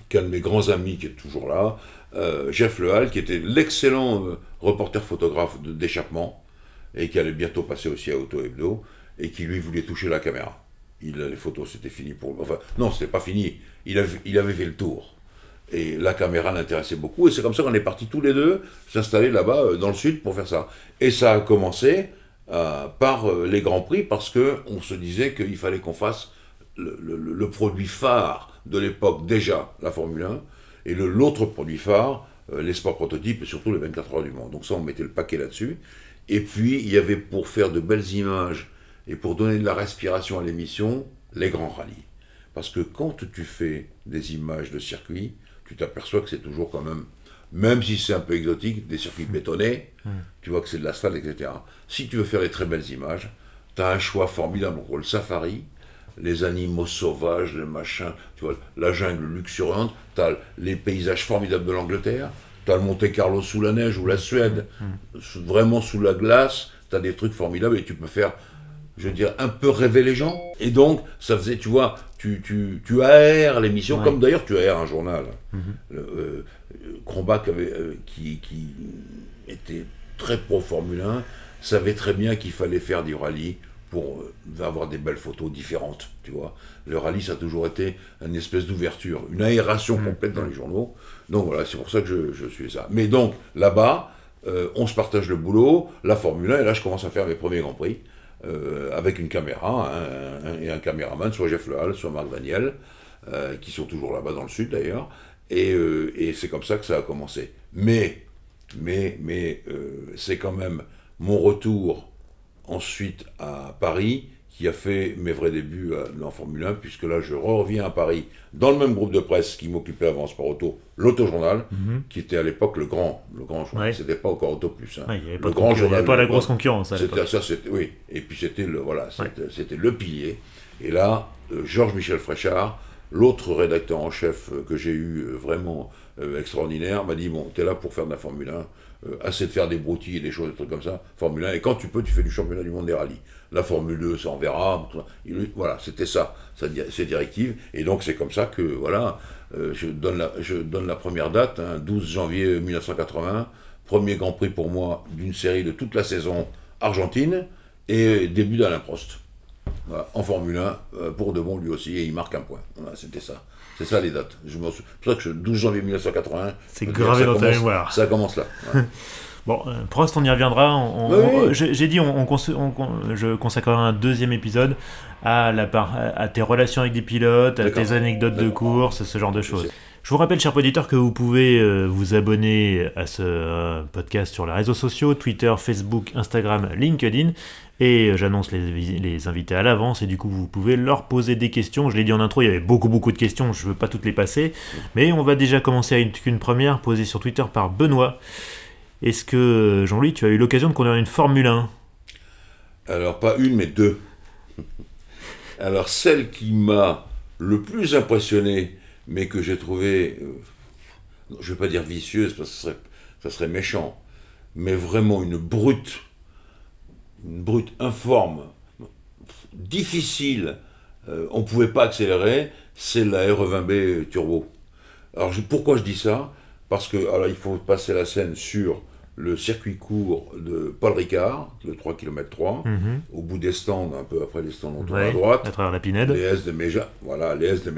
S2: qu'un de mes grands amis qui est toujours là, euh, Jeff Lehal, qui était l'excellent euh, reporter photographe d'échappement et qui allait bientôt passer aussi à Auto Hebdo et qui lui voulait toucher la caméra. Il, les photos, c'était fini pour Enfin, non, c'était pas fini. Il il avait fait le tour. Et la caméra l'intéressait beaucoup. Et c'est comme ça qu'on est partis tous les deux s'installer là-bas euh, dans le sud pour faire ça. Et ça a commencé euh, par euh, les Grands Prix parce qu'on se disait qu'il fallait qu'on fasse le, produit phare de l'époque déjà, la Formule 1, et l'autre produit phare, euh, les sports prototypes et surtout les 24 heures du monde. Donc ça, on mettait le paquet là-dessus. Et puis, il y avait pour faire de belles images et pour donner de la respiration à l'émission, les grands rallyes. Parce que quand tu fais des images de circuit, tu t'aperçois que c'est toujours quand même même si c'est un peu exotique, des circuits hmm. bétonnés, hmm. tu vois que c'est de l'asphalte, etc. Si tu veux faire des très belles images, tu as un choix formidable pour le safari, les animaux sauvages, les machins, tu vois, la jungle luxuriante, tu as les paysages formidables de l'Angleterre, tu as le Monte Carlo sous la neige ou la Suède, hmm. vraiment sous la glace, tu as des trucs formidables et tu peux faire je veux dire, un peu rêver les gens. Et donc, ça faisait, tu vois, tu, tu, tu aères l'émission, comme d'ailleurs tu aères un journal. Mm avait, euh, qui, qui, était très pro Formule 1, savait très bien qu'il fallait faire du rallye pour euh, avoir des belles photos différentes, tu vois. Le rallye, ça a toujours été une espèce d'ouverture, une aération mhm. complète dans les journaux. Donc voilà, c'est pour ça que je, je suis ça. Mais donc, là-bas, on se partage le boulot, la Formule 1, et là, je commence à faire mes premiers Grands Prix. Euh, avec une caméra et un caméraman, soit Jeff Lehal, soit Marc Daniel, euh, qui sont toujours là-bas dans le sud d'ailleurs. Et, euh, et c'est comme ça que ça a commencé. Mais, mais, mais c'est quand même mon retour ensuite à Paris qui a fait mes vrais débuts en Formule 1, puisque là, je reviens à Paris dans le même groupe de presse qui m'occupait avant Sport Auto, l'Autojournal, mhm. qui était à l'époque le grand, le grand journal. C'était pas encore Auto Plus. Hein.
S1: il n'y avait pas, le grand journal, avait pas la grosse concurrence.
S2: C'était ça, c'était oui. Et puis c'était le voilà, c'était le pilier. Et là, euh, Georges Michel Fréchard, l'autre rédacteur en chef euh, que j'ai eu euh, vraiment extraordinaire, m'a dit bon, t'es là pour faire de la Formule 1 euh, assez de faire des broutilles et des choses, des trucs comme ça, Formule 1, et quand tu peux, tu fais du championnat du monde des rallyes. La Formule 2, ça on verra. voilà, c'était ça, ça ces directives. Et donc c'est comme ça que, voilà, euh, je, donne la, je donne la première date, 12 hein, janvier 1980, premier Grand Prix pour moi d'une série de toute la saison argentine, et début d'Alain Prost. en Formule 1, euh, pour de bon lui aussi, et il marque un point. C'était ça. C'est ça les dates. Je C'est pour ça que je, 12 janvier 1981.
S1: C'est gravé dans ta mémoire.
S2: Ça commence là.
S1: Bon, euh, Prost, on y reviendra. J'ai dit, on, je consacrerai un deuxième épisode à, la à tes relations avec des pilotes, à tes anecdotes de course, ce genre de choses. Je vous rappelle, chers auditeurs, que vous pouvez euh, vous abonner à ce euh, podcast sur les réseaux sociaux, Twitter, Facebook, Instagram, LinkedIn. Et euh, j'annonce les, invités à l'avance et du coup vous pouvez leur poser des questions. Je l'ai dit en intro, il y avait beaucoup beaucoup de questions, je ne veux pas toutes les passer. Mais on va déjà commencer avec une première posée sur Twitter par Benoît. Est-ce que Jean-Louis, tu as eu l'occasion de conduire une Formule 1
S2: Alors pas une mais deux. Alors celle qui m'a le plus impressionné mais que j'ai trouvé, euh, je ne vais pas dire vicieuse, parce que ça serait méchant, mais vraiment une brute, une brute informe, difficile, euh, on ne pouvait pas accélérer, c'est la RE20B Turbo. Alors pourquoi je dis ça? Parce que alors, il faut passer la scène sur le circuit court de Paul Ricard, le 3 km 3, au bout des stands, un peu après les stands, on tourne à droite.
S1: À travers la Pinède.
S2: Les S de Méjeanne, voilà, les S de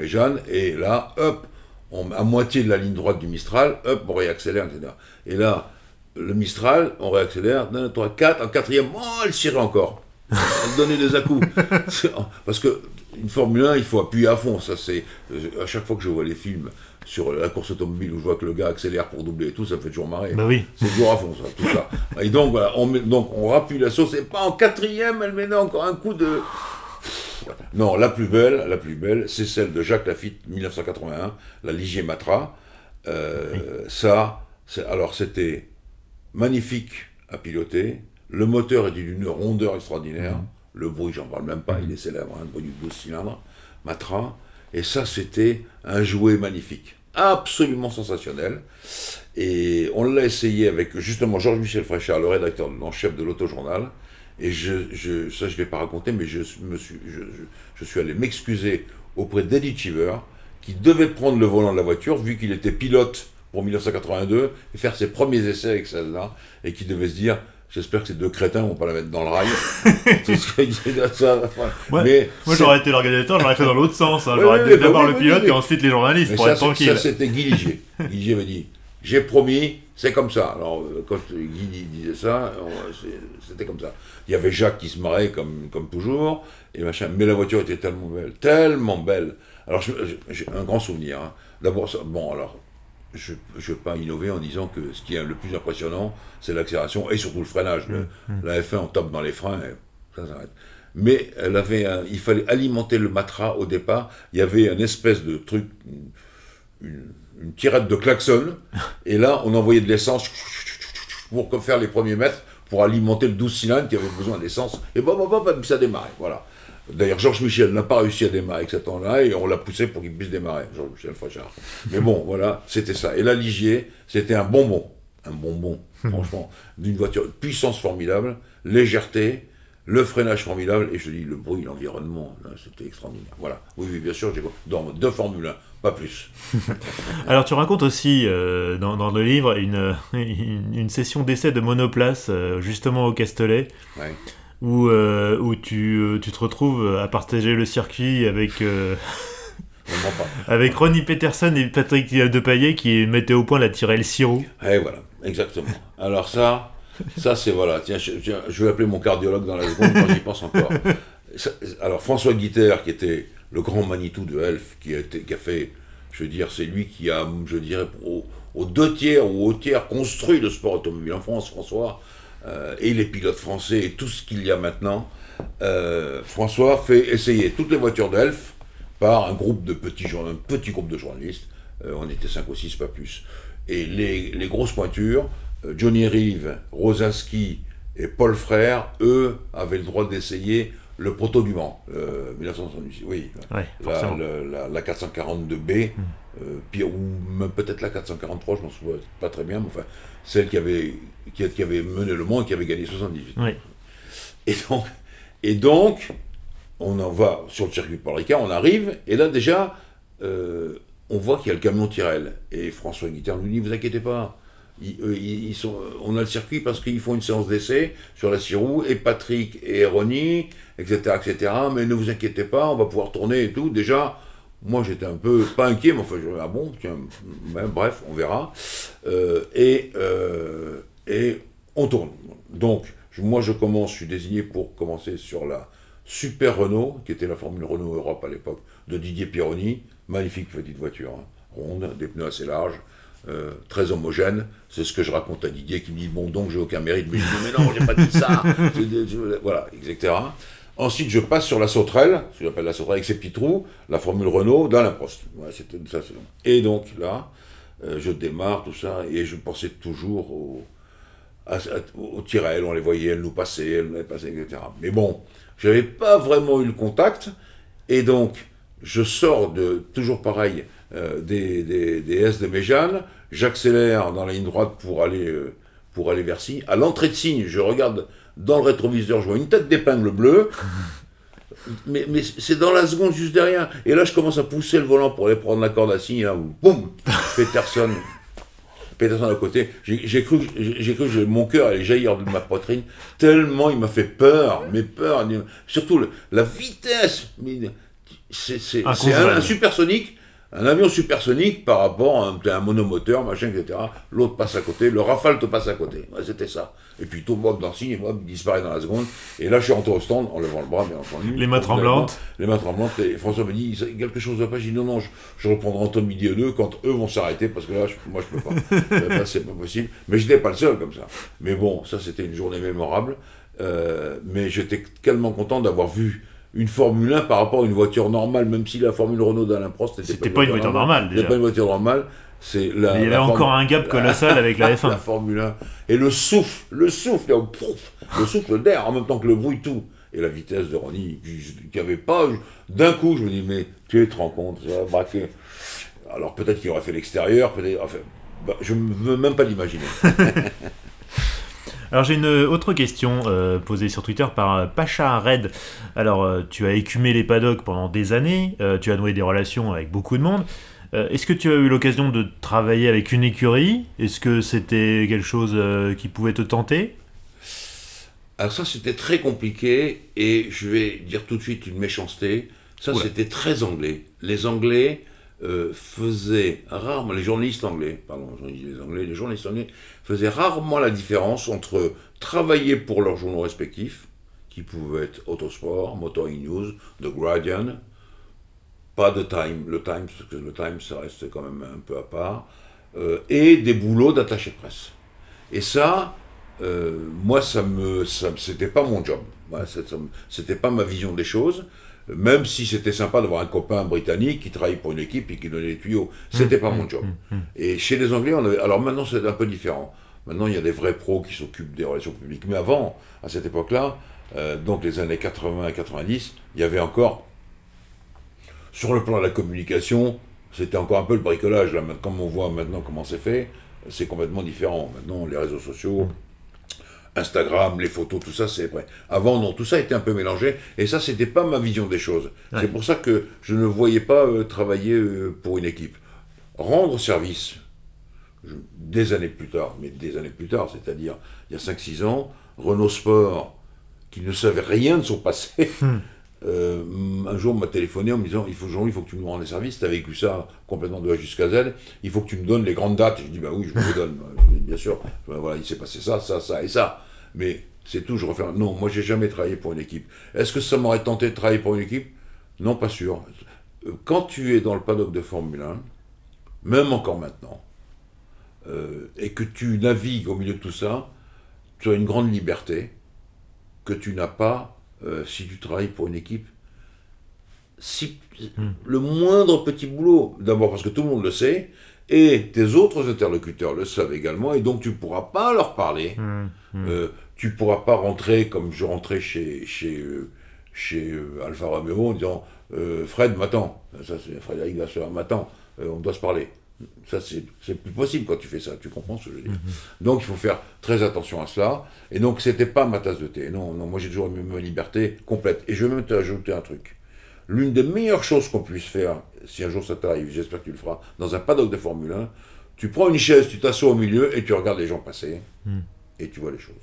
S2: et là, hop, on, à moitié de la ligne droite du Mistral, hop, on réaccélère, etc. Et là, le Mistral, on réaccélère, 1, 3, 4, en quatrième, oh, elle cirait encore. Elle donnait des à-coups. Parce que une Formule 1, il faut appuyer à fond. Ça, c'est à chaque fois que je vois les films sur la course automobile où je vois que le gars accélère pour doubler et tout, ça me fait toujours marrer.
S1: Bah oui.
S2: C'est toujours à fond, ça, tout ça. Et donc, voilà, on, met, donc, on rappuie la sauce, et pas en quatrième, elle met encore un coup de. Non, la plus belle, la plus belle, c'est celle de Jacques Lafitte, 1981, la Ligier Matra. Euh, Ça, alors c'était magnifique à piloter. Le moteur est d'une rondeur extraordinaire. Mhm. Le bruit, j'en parle même pas, il est célèbre, un hein, bruit de 12 cylindres. Matra. Et ça, c'était un jouet magnifique, absolument sensationnel. Et on l'a essayé avec justement Georges-Michel Fréchard, le rédacteur en chef de l'autojournal. Et je, je, ça, je ne vais pas raconter, mais je, me suis, je, je suis allé m'excuser auprès d'Eddie Cheever, qui devait prendre le volant de la voiture, vu qu'il était pilote pour 1982, et faire ses premiers essais avec celle-là, et qui devait se dire J'espère que ces deux crétins vont pas la mettre dans le rail.
S1: ça, mais Moi, j'aurais été l'organisateur, j'aurais fait dans l'autre sens. Hein. J'aurais d'abord le pilote et ensuite les journalistes pour
S2: ça,
S1: être tranquille. Ça,
S2: c'était Guy Ligier. Guy Ligier m'a dit J'ai promis, c'est comme ça. Alors, euh, quand Guy disait ça, c'était comme ça. Il y avait Jacques qui se marrait comme, comme toujours, et machin. mais la voiture était tellement belle, tellement belle. Alors, j'ai un grand souvenir. Hein. D'abord, bon, alors, je ne vais pas innover en disant que ce qui est le plus impressionnant, c'est l'accélération et surtout le freinage. Mmh, mmh. La F1, on tape dans les freins et ça s'arrête. Mais elle avait il fallait alimenter le matra au départ. Il y avait une espèce de truc, une, tirette de klaxon, et là, on envoyait de l'essence pour faire les premiers mètres, pour alimenter le 12 cylindres qui avait besoin d'essence. Et bon, bon, bon, ça démarrait. Voilà. D'ailleurs, Georges Michel n'a pas réussi à démarrer avec cet temps-là et on l'a poussé pour qu'il puisse démarrer, Georges Michel Frochard. Mais bon, voilà, c'était ça. Et la Ligier, c'était un bonbon. Un bonbon, franchement, d'une voiture, puissance formidable, légèreté, le freinage formidable, et je dis le bruit, l'environnement, c'était extraordinaire. Voilà. Oui, oui, bien sûr, j'ai dans deux Formule 1, pas plus.
S1: Alors, tu racontes aussi euh, dans, le livre une, une, session d'essai de monoplace, euh, justement au Castellet. Ouais où, euh, où tu, euh, tu, te retrouves à partager le circuit avec, euh, avec Ronnie Peterson et Patrick Depaillet qui mettaient au point la Tyrell Siro.
S2: Et voilà, exactement. Alors ça, ça c'est voilà, tiens je, je, vais appeler mon cardiologue dans la seconde quand j'y pense encore. alors François Guiter, qui était le grand Manitou de Elf, qui a, été, qui a fait, je veux dire, c'est lui qui a, je dirais, aux deux tiers ou au tiers construit le sport automobile en France, François. Euh, et les pilotes français et tout ce qu'il y a maintenant, euh, François fait essayer toutes les voitures d'Elf par un groupe de petits un petit groupe de journalistes. Euh, on était 5 ou 6, pas plus. Et les, les grosses pointures, Johnny Reeve, Rosinski et Paul Frère, eux, avaient le droit d'essayer le proto du Mans, 1978, oui, la, la, 442B, hmm. ou peut-être la 443, je m'en souviens pas très bien, mais enfin, celle qui avait, qui, avait mené le Mans et qui avait gagné 78. Et donc, et donc, on en va sur le circuit Paul Ricard, on arrive, et là déjà, euh, on voit qu'il y a le camion Tyrell. Et François Guitard nous dit, vous inquiétez pas, ils, sont, on a le circuit parce qu'ils font une séance d'essai sur la six roues, et Patrick et Ronnie, etc., etc. Mais ne vous inquiétez pas, on va pouvoir tourner et tout. Déjà, moi j'étais un peu, pas inquiet, mais enfin, je, ah bon, tiens, ben, bref, on verra. et, et on tourne. Donc, moi je commence, je suis désigné pour commencer sur la Super Renault, qui était la Formule Renault Europe à l'époque, de Didier Pironi. Magnifique petite voiture, hein. ronde, des pneus assez larges, euh, très homogène. C'est ce que je raconte à Didier qui me dit Bon, donc j'ai aucun mérite. Mais je dis Mais non, j'ai pas dit ça. voilà, etc. Ensuite, je passe sur la sauterelle, ce que j'appelle la sauterelle avec ses petits trous, la Formule Renault dans la Prost. ça, et donc là, euh, je démarre, tout ça, et je pensais toujours au, au Tyrell, on les voyait, elles nous passaient, elles nous passaient, etc. Mais bon, je n'avais pas vraiment eu le contact, et donc je sors de, toujours pareil, euh, des, des, S de Méjeanne, j'accélère dans la ligne droite pour aller, euh, pour aller vers Signe. À l'entrée de Signe, je regarde dans le rétroviseur, je vois une tête d'épingle bleue, mais, mais c'est dans la seconde juste derrière. Et là, je commence à pousser le volant pour aller prendre la corde à Signe, là, boum, Peterson Peterson à côté. J'ai cru, j'ai cru que mon cœur allait jaillir de ma poitrine, tellement il m'a fait peur, mais peur. Surtout la vitesse. C'est un, supersonique un avion supersonique par rapport à un, monomoteur, machin, etc. L'autre passe à côté, le Rafale te passe à côté. C'était ça. Et puis tout Bob signe, et Bob disparaît dans la seconde. Et là, je suis rentré au stand en levant le bras, bien entendu.
S1: Les mains tremblantes.
S2: Les mains tremblantes. Et François me dit quelque chose de pas. Je dis non, non, je, reprendrai entre midi et deux quand eux vont s'arrêter, parce que là, moi, je peux pas. c'est pas possible. Mais je n'étais pas le seul comme ça. Mais bon, ça, c'était une journée mémorable. Euh, mais j'étais tellement content d'avoir vu une Formule 1 par rapport à une voiture normale, même si la Formule Renault d'Alain Prost
S1: n'était pas, pas, une voiture normale.
S2: C'était pas une voiture normale.
S1: C'est la, il y avait encore un gap colossal avec la F1.
S2: La Formule 1. Et le souffle, le souffle, le souffle d'air en même temps que le bruit, tout. Et la vitesse de Ronnie, qui avait pas. D'un coup, je me dis, mais tu te rends compte, ça va braquer. Alors peut-être qu'il aurait fait l'extérieur, peut-être. Enfin, bah, je ne veux même pas l'imaginer.
S1: Alors j'ai une autre question euh, posée sur Twitter par euh, Pacha Red. Alors euh, tu as écumé les paddocks pendant des années, tu as noué des relations avec beaucoup de monde. Est-ce que tu as eu l'occasion de travailler avec une écurie? Est-ce que c'était quelque chose qui pouvait te tenter?
S2: Alors ça c'était très compliqué et je vais dire tout de suite une méchanceté. Ça c'était très anglais. Les Anglais euh, faisaient rarement, les journalistes anglais, pardon, les anglais, les journalistes anglais faisaient rarement la différence entre travailler pour leurs journaux respectifs, qui pouvaient être Autosport, Motoring News, The Guardian, pas de Time, le Time, parce que le Time ça reste quand même un peu à part, euh, et des boulots d'attaché presse. Et ça, euh, moi, ça me, ça, c'était pas mon job. c'était pas ma vision des choses même si c'était sympa d'avoir un copain britannique qui travaille pour une équipe et qui donnait les tuyaux. C'était pas mon job. Et chez les Anglais, on avait... alors maintenant c'est un peu différent. Maintenant il y a des vrais pros qui s'occupent des relations publiques. Mais avant, à cette époque-là, euh, donc les années 80 et 90, il y avait encore, sur le plan de la communication, c'était encore un peu le bricolage. Là, comme on voit maintenant comment c'est fait, c'est complètement différent. Maintenant, les réseaux sociaux, Instagram, les photos, tout ça, c'est vrai. Avant, non, tout ça était un peu mélangé, et ça, c'était pas ma vision des choses. C'est pour ça que je ne voyais pas euh, travailler euh, pour une équipe. Rendre service, des années plus tard, mais des années plus tard, c'est-à-dire il y a 5-6 ans, Renault Sport, qui ne savait rien de son passé, hmm. Euh, un jour m'a téléphoné en me disant il faut, il faut que tu nous rendes des services, tu as vécu ça complètement de A jusqu'à Z, il faut que tu me donnes les grandes dates. Je dis bah oui, je vous les donne, bien sûr. Voilà, il s'est passé ça, ça, ça et ça. Mais c'est tout, je refais. Non, moi j'ai jamais travaillé pour une équipe. Est-ce que ça m'aurait tenté de travailler pour une équipe? Non, pas sûr. Quand tu es dans le paddock de Formule 1, même encore maintenant, euh, et que tu navigues au milieu de tout ça, tu as une grande liberté que tu n'as pas euh, si tu travailles pour une équipe. Si, hmm. Le moindre petit boulot, d'abord parce que tout le monde le sait, et tes autres interlocuteurs le savent également, et donc tu ne pourras pas leur parler. Hmm. Hmm. Euh, tu pourras pas rentrer comme je rentrais chez, chez, euh, chez Alfa Romeo en disant Fred, m'attends. Ça, c'est Frédéric Vasseur, m'attends, on doit se parler. Ça, c'est plus possible quand tu fais ça, tu comprends ce que je veux dire. Mhm. Donc, il faut faire très attention à cela. Et donc, c'était pas ma tasse de thé. Non, non, moi, j'ai toujours eu ma liberté complète. Et je vais même t'ajouter un truc. L'une des meilleures choses qu'on puisse faire, si un jour ça t'arrive, j'espère que tu le feras, dans un paddock de Formule 1, Tu prends une chaise, tu t'assois au milieu et tu regardes les gens passer.
S1: Hmm.
S2: Et tu vois les choses.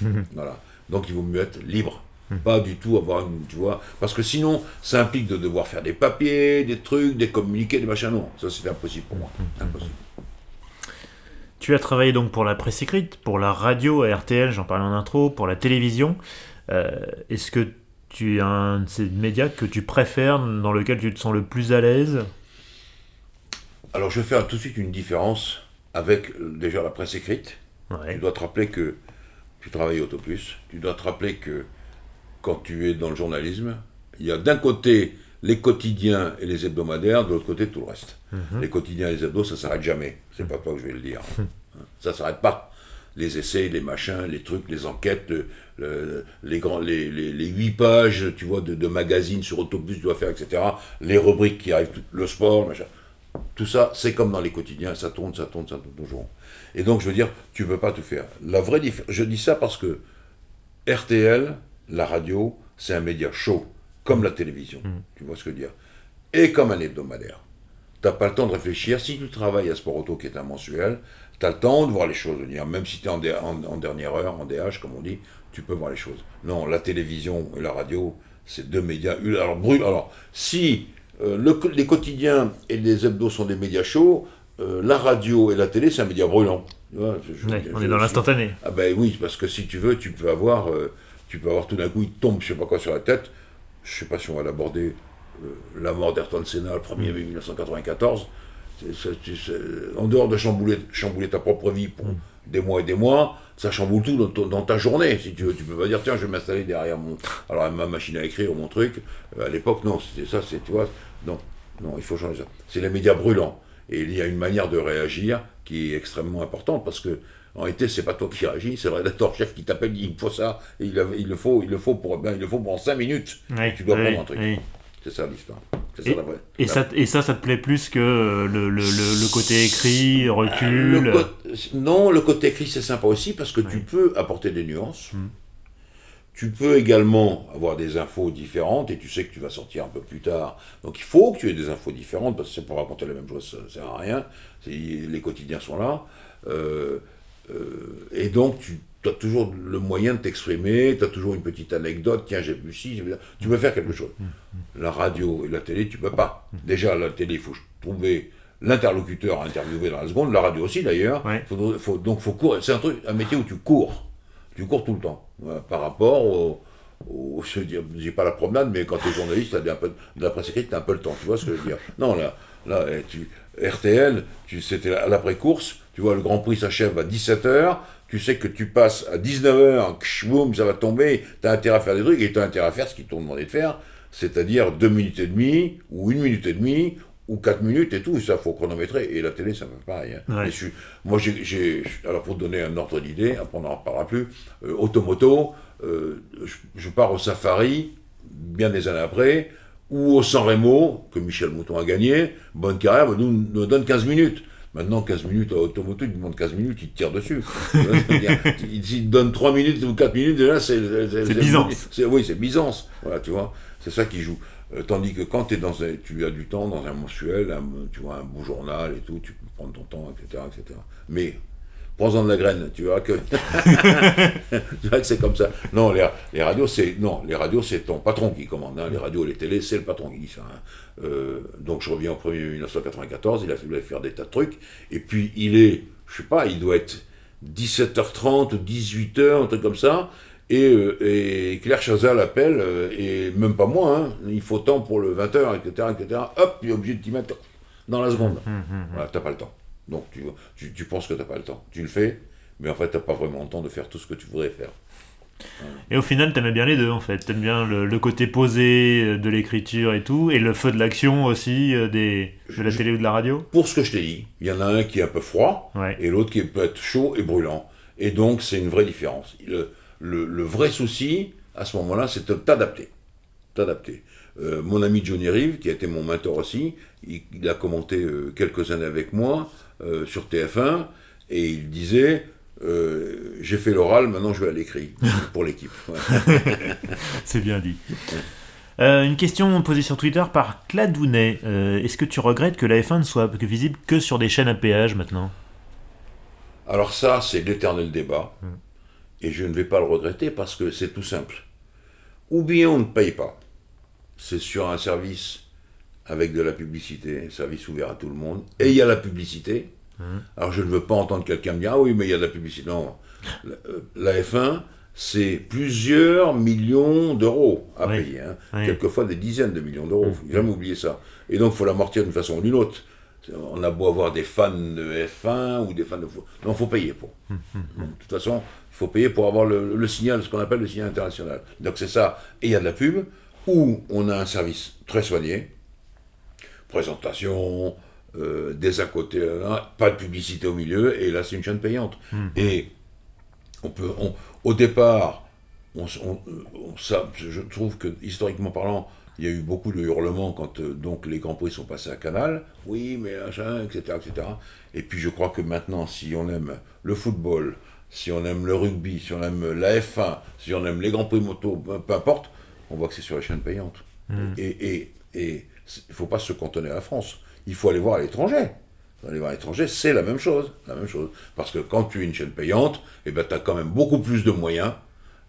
S2: voilà. Donc il vaut mieux être libre. Hmm. Pas du tout avoir une. Tu vois. Parce que sinon, ça implique de devoir faire des papiers, des trucs, des communiqués, des machins. Non, ça c'est impossible pour moi.
S1: Hmm.
S2: Impossible.
S1: Tu as travaillé donc pour la presse écrite, pour la radio à RTL, j'en parlais en intro, pour la télévision. Euh, est-ce que tu es un de ces médias que tu préfères, dans lequel tu te sens le plus à l'aise?
S2: Alors je vais faire tout de suite une différence avec euh, déjà la presse écrite. Tu dois te rappeler que tu travailles au Autoplus, tu dois te rappeler que quand tu es dans le journalisme, il y a d'un côté les quotidiens et les hebdomadaires, de l'autre côté tout le reste. Mhm. Les quotidiens et les hebdos, ça s'arrête jamais. C'est pas toi que je vais le dire. ça s'arrête pas. Les essais, les machins, les trucs, les enquêtes, les, grands, les, les, 8 pages, tu vois, de, magazines sur autobus, tu dois faire, etc. Les rubriques qui arrivent, le sport, machin. Tout ça, c'est comme dans les quotidiens, ça tourne, ça tourne, ça tourne toujours. Et donc, je veux dire, tu ne peux pas tout faire. La vraie je dis ça parce que RTL, la radio, c'est un média chaud, comme la télévision. Mm. Tu vois ce que je veux dire? Et comme un hebdomadaire. Tu n'as pas le temps de réfléchir. Si tu travailles à Sport Auto, qui est un mensuel, tu as le temps de voir les choses. Dire, même si tu es en, en, dernière heure, en DH, comme on dit, tu peux voir les choses. Non, la télévision et la radio, c'est deux médias. Alors, alors si euh, les quotidiens et les hebdos sont des médias chauds, euh, la radio et la télé, c'est un média brûlant.
S1: on est dans l'instantané.
S2: Ah ben oui, parce que si tu veux, tu peux avoir, euh, tu peux avoir tout d'un coup, il tombe je sais pas quoi sur la tête. Je sais pas si on va l'aborder. la mort d'Ayrton Senna, le 1er mai 1994 en dehors de chambouler, chambouler ta propre vie pour mm. des mois et des mois, ça chamboule tout dans, ta journée, si tu veux. Tu peux pas dire, tiens, je vais m'installer derrière mon, alors ma machine à écrire ou mon truc. Euh, à l'époque, non, c'était ça, c'est, tu vois, non, non, il faut changer ça. C'est les médias brûlants. Et il y a une manière de réagir qui est extrêmement importante parce que, en réalité, c'est pas toi qui réagis, c'est le rédacteur chef qui t'appelle, il il faut ça, et il, il, le faut, il le faut pour, ben, il le faut pour 5 minutes. tu dois prendre un truc. C'est ça l'histoire.
S1: Et, et, ça, et ça, ça te plaît plus que euh, le, le, le, côté écrit, recul
S2: Non, le côté écrit, c'est sympa aussi parce que tu peux apporter des nuances. Hmm. Tu peux également avoir des infos différentes et tu sais que tu vas sortir un peu plus tard. Donc il faut que tu aies des infos différentes parce que c'est pour raconter la même chose, ça ne sert à rien. Les quotidiens sont là. Euh, euh, et donc tu tu as toujours le moyen de t'exprimer, tu as toujours une petite anecdote, tiens, j'ai vu ci, tu peux faire quelque chose. La radio et la télé, tu peux pas. Déjà, la télé, il faut trouver l'interlocuteur à interviewer dans la seconde, la radio aussi d'ailleurs. Faut, donc, faut courir. C'est un truc, un métier où tu cours. Tu cours tout le temps. par rapport au. je dis pas la promenade, mais quand tu es journaliste, tu as un peu de la presse écrite, tu as un peu le temps. Tu vois ce que je veux dire? Non, là, là eh, tu, RTL, c'était à l'après-course, tu vois, le Grand Prix s'achève à 17h, tu sais que tu passes à 19h, boum, ça va tomber, tu as intérêt à faire des trucs, et tu as intérêt à faire ce qu'ils t'ont demandé de faire, c'est-à-dire 2 minutes et demie, ou 1 minute et demie, ou 4 minutes et tout, ça faut chronométrer, et la télé, ça fait pareil. Hein. moi, j'ai, alors pour donner un ordre d'idée, après on n'en reparlera plus, euh, automoto, euh, je, pars au safari, bien des années après, ou au San Remo, que Michel Mouton a gagné, bonne carrière, nous, nous donne 15 minutes. Maintenant, 15 minutes à automoto, il demande 15 minutes, il te tire dessus. il te donne 3 minutes ou 4 minutes, déjà, c'est.
S1: C'est Byzance.
S2: Oui, c'est Byzance. Voilà, tu vois. C'est ça qui joue. Euh, tandis que quand es dans tu as du temps dans un mensuel, tu vois, un beau journal et tout, tu peux prendre ton temps, etc. etc. Mais prends-en de la graine, tu vois que, que c'est comme ça. Non, les, les radios, c'est non, les radios, c'est ton patron qui commande. Hein. Les radios, les télés, c'est le patron qui dit ça. Hein. Euh, donc je reviens au 1er 1994, il a fallu faire des tas de trucs, et puis il est, je sais pas, il doit être 17h30 ou 18h, un truc comme ça, et, euh, et Claire Chazal l'appelle, euh, et même pas moi, hein, il faut temps pour le 20h, etc., etc. Hop, il est obligé de t'y mettre dans la seconde. Hum, hum, hum. Voilà, t'as pas le temps. Donc tu, tu, penses que tu n'as pas le temps. Tu le fais, mais en fait, tu n'as pas vraiment le temps de faire tout ce que tu voudrais faire.
S1: Et au final, tu aimes bien les deux, en fait. Tu aimes bien le, côté posé euh, de l'écriture et tout, et le feu de l'action aussi euh, des, de la télé ou de la radio
S2: Pour ce que je t'ai dit, il y en a un qui est un peu froid, et l'autre qui peut être chaud et brûlant. Et donc, c'est une vraie différence. Le, le, vrai souci, à ce moment-là, c'est de t'adapter. T'adapter. Euh, mon ami Johnny Rive, qui a été mon mentor aussi, il, a commenté quelques années avec moi, euh, sur TF1 et il disait euh, j'ai fait l'oral, maintenant je vais à l'écrit pour l'équipe.
S1: C'est bien dit. Euh, une question posée sur Twitter par Cladounet. Est-ce que tu regrettes que la F1 ne soit visible que sur des chaînes à péage maintenant?
S2: Alors ça, c'est l'éternel débat.
S1: Mm.
S2: Et je ne vais pas le regretter parce que c'est tout simple. Ou bien on ne paye pas. C'est sur un service avec de la publicité, service ouvert à tout le monde. Et il y a la publicité. Alors je ne veux pas entendre quelqu'un me dire Ah oui, mais il y a de la publicité. Non. La, euh, la F1, c'est plusieurs millions d'euros à
S1: Oui.
S2: payer. hein.
S1: Oui.
S2: Quelquefois des dizaines de millions d'euros. Il ne faut jamais oublier ça. Et donc il faut l'amortir d'une façon ou d'une autre. On a beau avoir des fans de F1 ou des fans de. Non, il faut payer pour. Donc, de toute façon, il faut payer pour avoir le, le signal, ce qu'on appelle le signal international. Donc c'est ça. Et il y a de la pub, où on a un service très soigné, présentation, euh, des à côté, là, pas de publicité au milieu, et là c'est une chaîne payante. Et on peut, on- au départ, on, on- euh, on- ça, je trouve que historiquement parlant, il y a eu beaucoup de hurlements quand euh, donc les grands prix sont passés à Canal. Oui, mais machin, etc., etc. Et puis je crois que maintenant, si on aime le football, si on aime le rugby, si on aime la F1, si on aime les grands prix moto, peu, importe, on voit que c'est sur les chaînes payantes. Et et et il ne faut pas se cantonner à la France. Il faut aller voir à l'étranger. Aller voir à l'étranger, c'est la même chose, la même chose. Parce que quand tu es une chaîne payante, eh ben, tu as quand même beaucoup plus de moyens,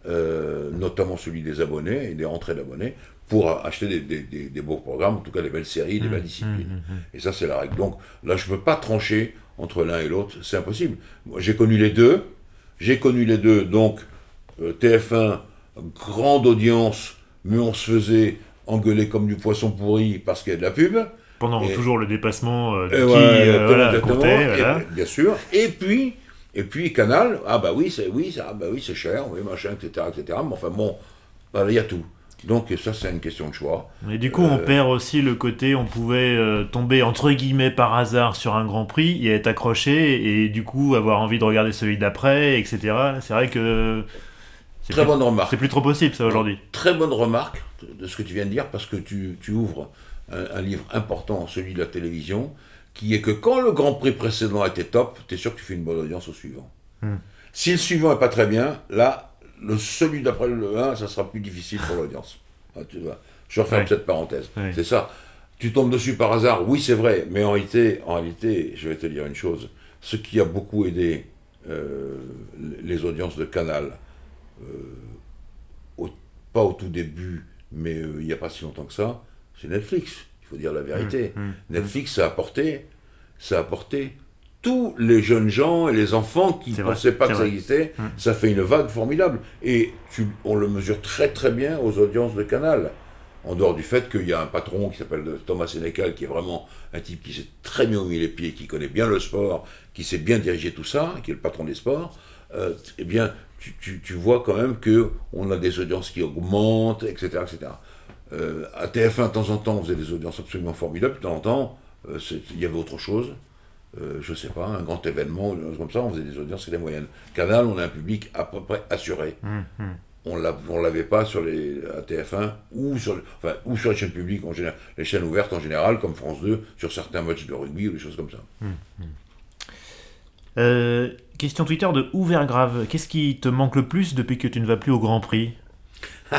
S2: euh, notamment celui des abonnés et des rentrées d'abonnés, pour acheter des, des- des- des beaux programmes, en tout cas des belles séries, des belles disciplines. Et ça, c'est la règle. Donc là, je ne peux pas trancher entre l'un et l'autre, c'est impossible. J'ai connu les deux, j'ai connu les deux, donc euh, TF1, grande audience, mais on se faisait engueuler comme du poisson pourri parce qu'il y a de la pub.
S1: Pendant
S2: Et-
S1: toujours le dépassement euh, de
S2: Et
S1: qui
S2: voilà,
S1: euh, voilà, comptait, voilà.
S2: bien- bien sûr. Et puis, et puis Canal, ah bah oui, c'est oui, ça, ah bah oui, c'est cher, oui, machin, etc., etc. Mais enfin bon, il y a tout. Donc ça, c'est une question de choix.
S1: Et du coup, on
S2: Euh,
S1: perd aussi le côté, on pouvait euh, tomber entre guillemets par hasard sur un grand prix et être accroché et du coup avoir envie de regarder celui d'après, etc. C'est vrai que
S2: Très
S1: plus,
S2: bonne remarque.
S1: c'est plus trop possible ça aujourd'hui.
S2: Très bonne remarque de ce que tu viens de dire, parce que tu, tu ouvres un, un livre important, celui de la télévision, qui est que quand le Grand Prix précédent était top, tu es sûr que tu fais une bonne audience au suivant.
S1: Hmm.
S2: Si le suivant est pas très bien, là, le celui d'après le 1, ça sera plus difficile pour l'audience. Ah, tu vois. Je referme
S1: Ouais.
S2: cette parenthèse.
S1: Ouais.
S2: C'est ça. Tu tombes dessus par hasard, oui c'est vrai, mais en réalité, en réalité, je vais te dire une chose, ce qui a beaucoup aidé euh, les audiences de Canal, euh, au- pas au tout début, mais euh, il n'y a pas si longtemps que ça, c'est Netflix. Il faut dire la vérité.
S1: Mmh, mmh,
S2: Netflix, ça a apporté, ça a apporté tous les jeunes gens et les enfants qui ne
S1: vrai,
S2: pensaient pas que ça existait.
S1: Mmh.
S2: Ça fait une vague formidable. Et tu- on le mesure très très bien aux audiences de Canal. En dehors du fait qu'il y a un patron qui s'appelle Thomas Sénécal, qui est vraiment un type qui sait très bien met les pieds, qui connaît bien le sport, qui sait bien diriger tout ça, qui est le patron des sports, euh, eh bien, tu, tu- tu vois quand même que on a des audiences qui augmentent, etc. etc. Euh, à TF1, de temps en temps, on faisait des audiences absolument formidables, de temps en temps, euh, il y avait autre chose. Euh, je sais pas, un grand événement, ou des choses comme ça, on faisait des audiences qui étaient moyennes. Canal, on a un public à peu près assuré.
S1: Hum.
S2: On on l'avait pas sur les à TF1 ou sur, enfin, ou sur les chaînes publiques en général, les chaînes ouvertes en général, comme France 2, sur certains matchs de rugby ou des choses comme ça.
S1: Euh, question Twitter de Ouvergrave. Qu'est-ce qui te manque le plus depuis que tu ne vas plus au Grand Prix?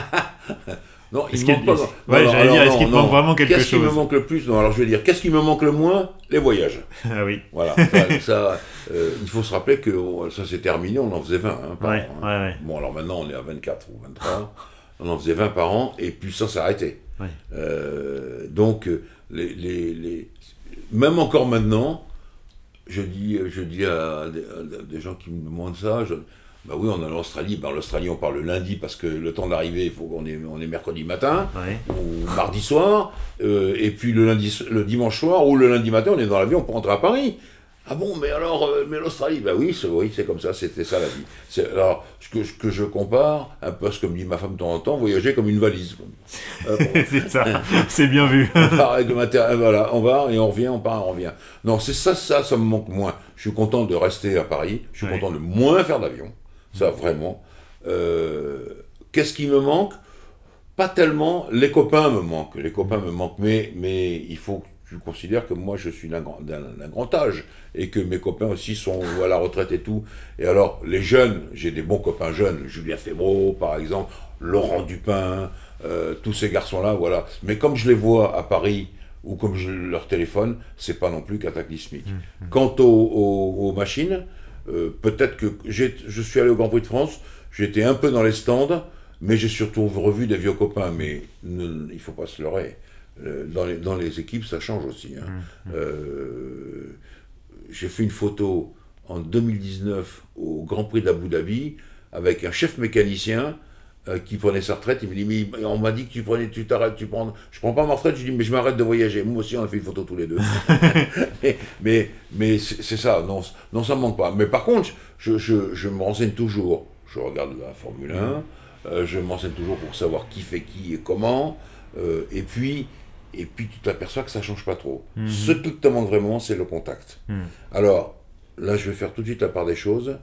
S2: Non, il me manque pas.
S1: ouais, j'allais dire, est-ce qu'il te manque vraiment quelque
S2: Qu'est-ce qui me
S1: chose?
S2: manque le plus? Non, alors je vais dire, qu'est-ce qui me manque le moins? Les voyages.
S1: Ah oui.
S2: Voilà. ça, ça, euh, il faut se rappeler que oh, ça s'est terminé, on en faisait 20 hein, par
S1: Ouais,
S2: an. hein.
S1: ouais, ouais.
S2: Bon, alors maintenant on est à 24 ou 23. on en faisait 20 par an et puis ça s'est arrêté.
S1: Ouais.
S2: Euh, donc, euh, les, les- les- même encore maintenant, je dis, je dis à des, à des gens qui me demandent ça, je, bah oui, on est en Australie. Ben, l'Australie, on parle le lundi parce que le temps d'arriver, il faut qu'on est, on est mercredi matin
S1: Ouais.
S2: ou mardi soir, euh, et puis le, lundi, le dimanche soir ou le lundi matin, on est dans l'avion pour rentrer à Paris. Ah bon, mais alors, euh, mais l'Australie, bah oui, c'est oui, c'est comme ça, c'était ça la vie. C'est- Alors, ce que, ce que je compare, un peu ce que me dit ma femme de temps en temps, voyager comme une valise. Euh, bon,
S1: c'est ça. C'est bien vu.
S2: on part avec le matériel, voilà, on va et on revient, on part, on revient. Non, c'est ça, ça, ça me manque moins. Je suis content de rester à Paris, je suis content de moins faire d'avion, ça vraiment. Euh, Qu'est-ce qui me manque? Pas tellement, les copains me manquent, les copains me manquent, mais, mais il faut que tu considères que moi je suis d'un grand, âge et que mes copains aussi sont à la retraite et tout. Et alors, les jeunes, j'ai des bons copains jeunes, Julien Febro par exemple, Laurent Dupin, euh, tous ces garçons-là, voilà. Mais comme je les vois à Paris ou comme je leur téléphone, c'est pas non plus cataclysmique.
S1: Mmh,
S2: Quant aux, aux- aux machines, euh, peut-être que je suis allé au Grand Prix de France, j'étais un peu dans les stands, mais j'ai surtout revu des vieux copains. Mais ne- il faut pas se leurrer. Euh, Dans les, dans les équipes, ça change aussi. hein.
S1: Mmh,
S2: Euh, j'ai fait une photo en 2019 au Grand Prix d'Abu Dhabi avec un chef mécanicien euh, qui prenait sa retraite. Il me dit mais on m'a dit que tu prenais, tu t'arrêtes, tu prends. Je prends pas ma retraite. Je dis mais je m'arrête de voyager. Moi aussi on a fait une photo tous les deux. mais mais, mais c'est ça. Non non ça me manque pas. Mais par contre je, je, je me renseigne toujours. Je regarde la Formule 1. euh, je me renseigne toujours pour savoir qui fait qui et comment. et puis et puis tu t'aperçois que ça change pas trop.
S1: Mhm.
S2: Ce qui te manque vraiment, c'est le contact.
S1: Mhm.
S2: Alors, là, je vais faire tout de suite la part des choses.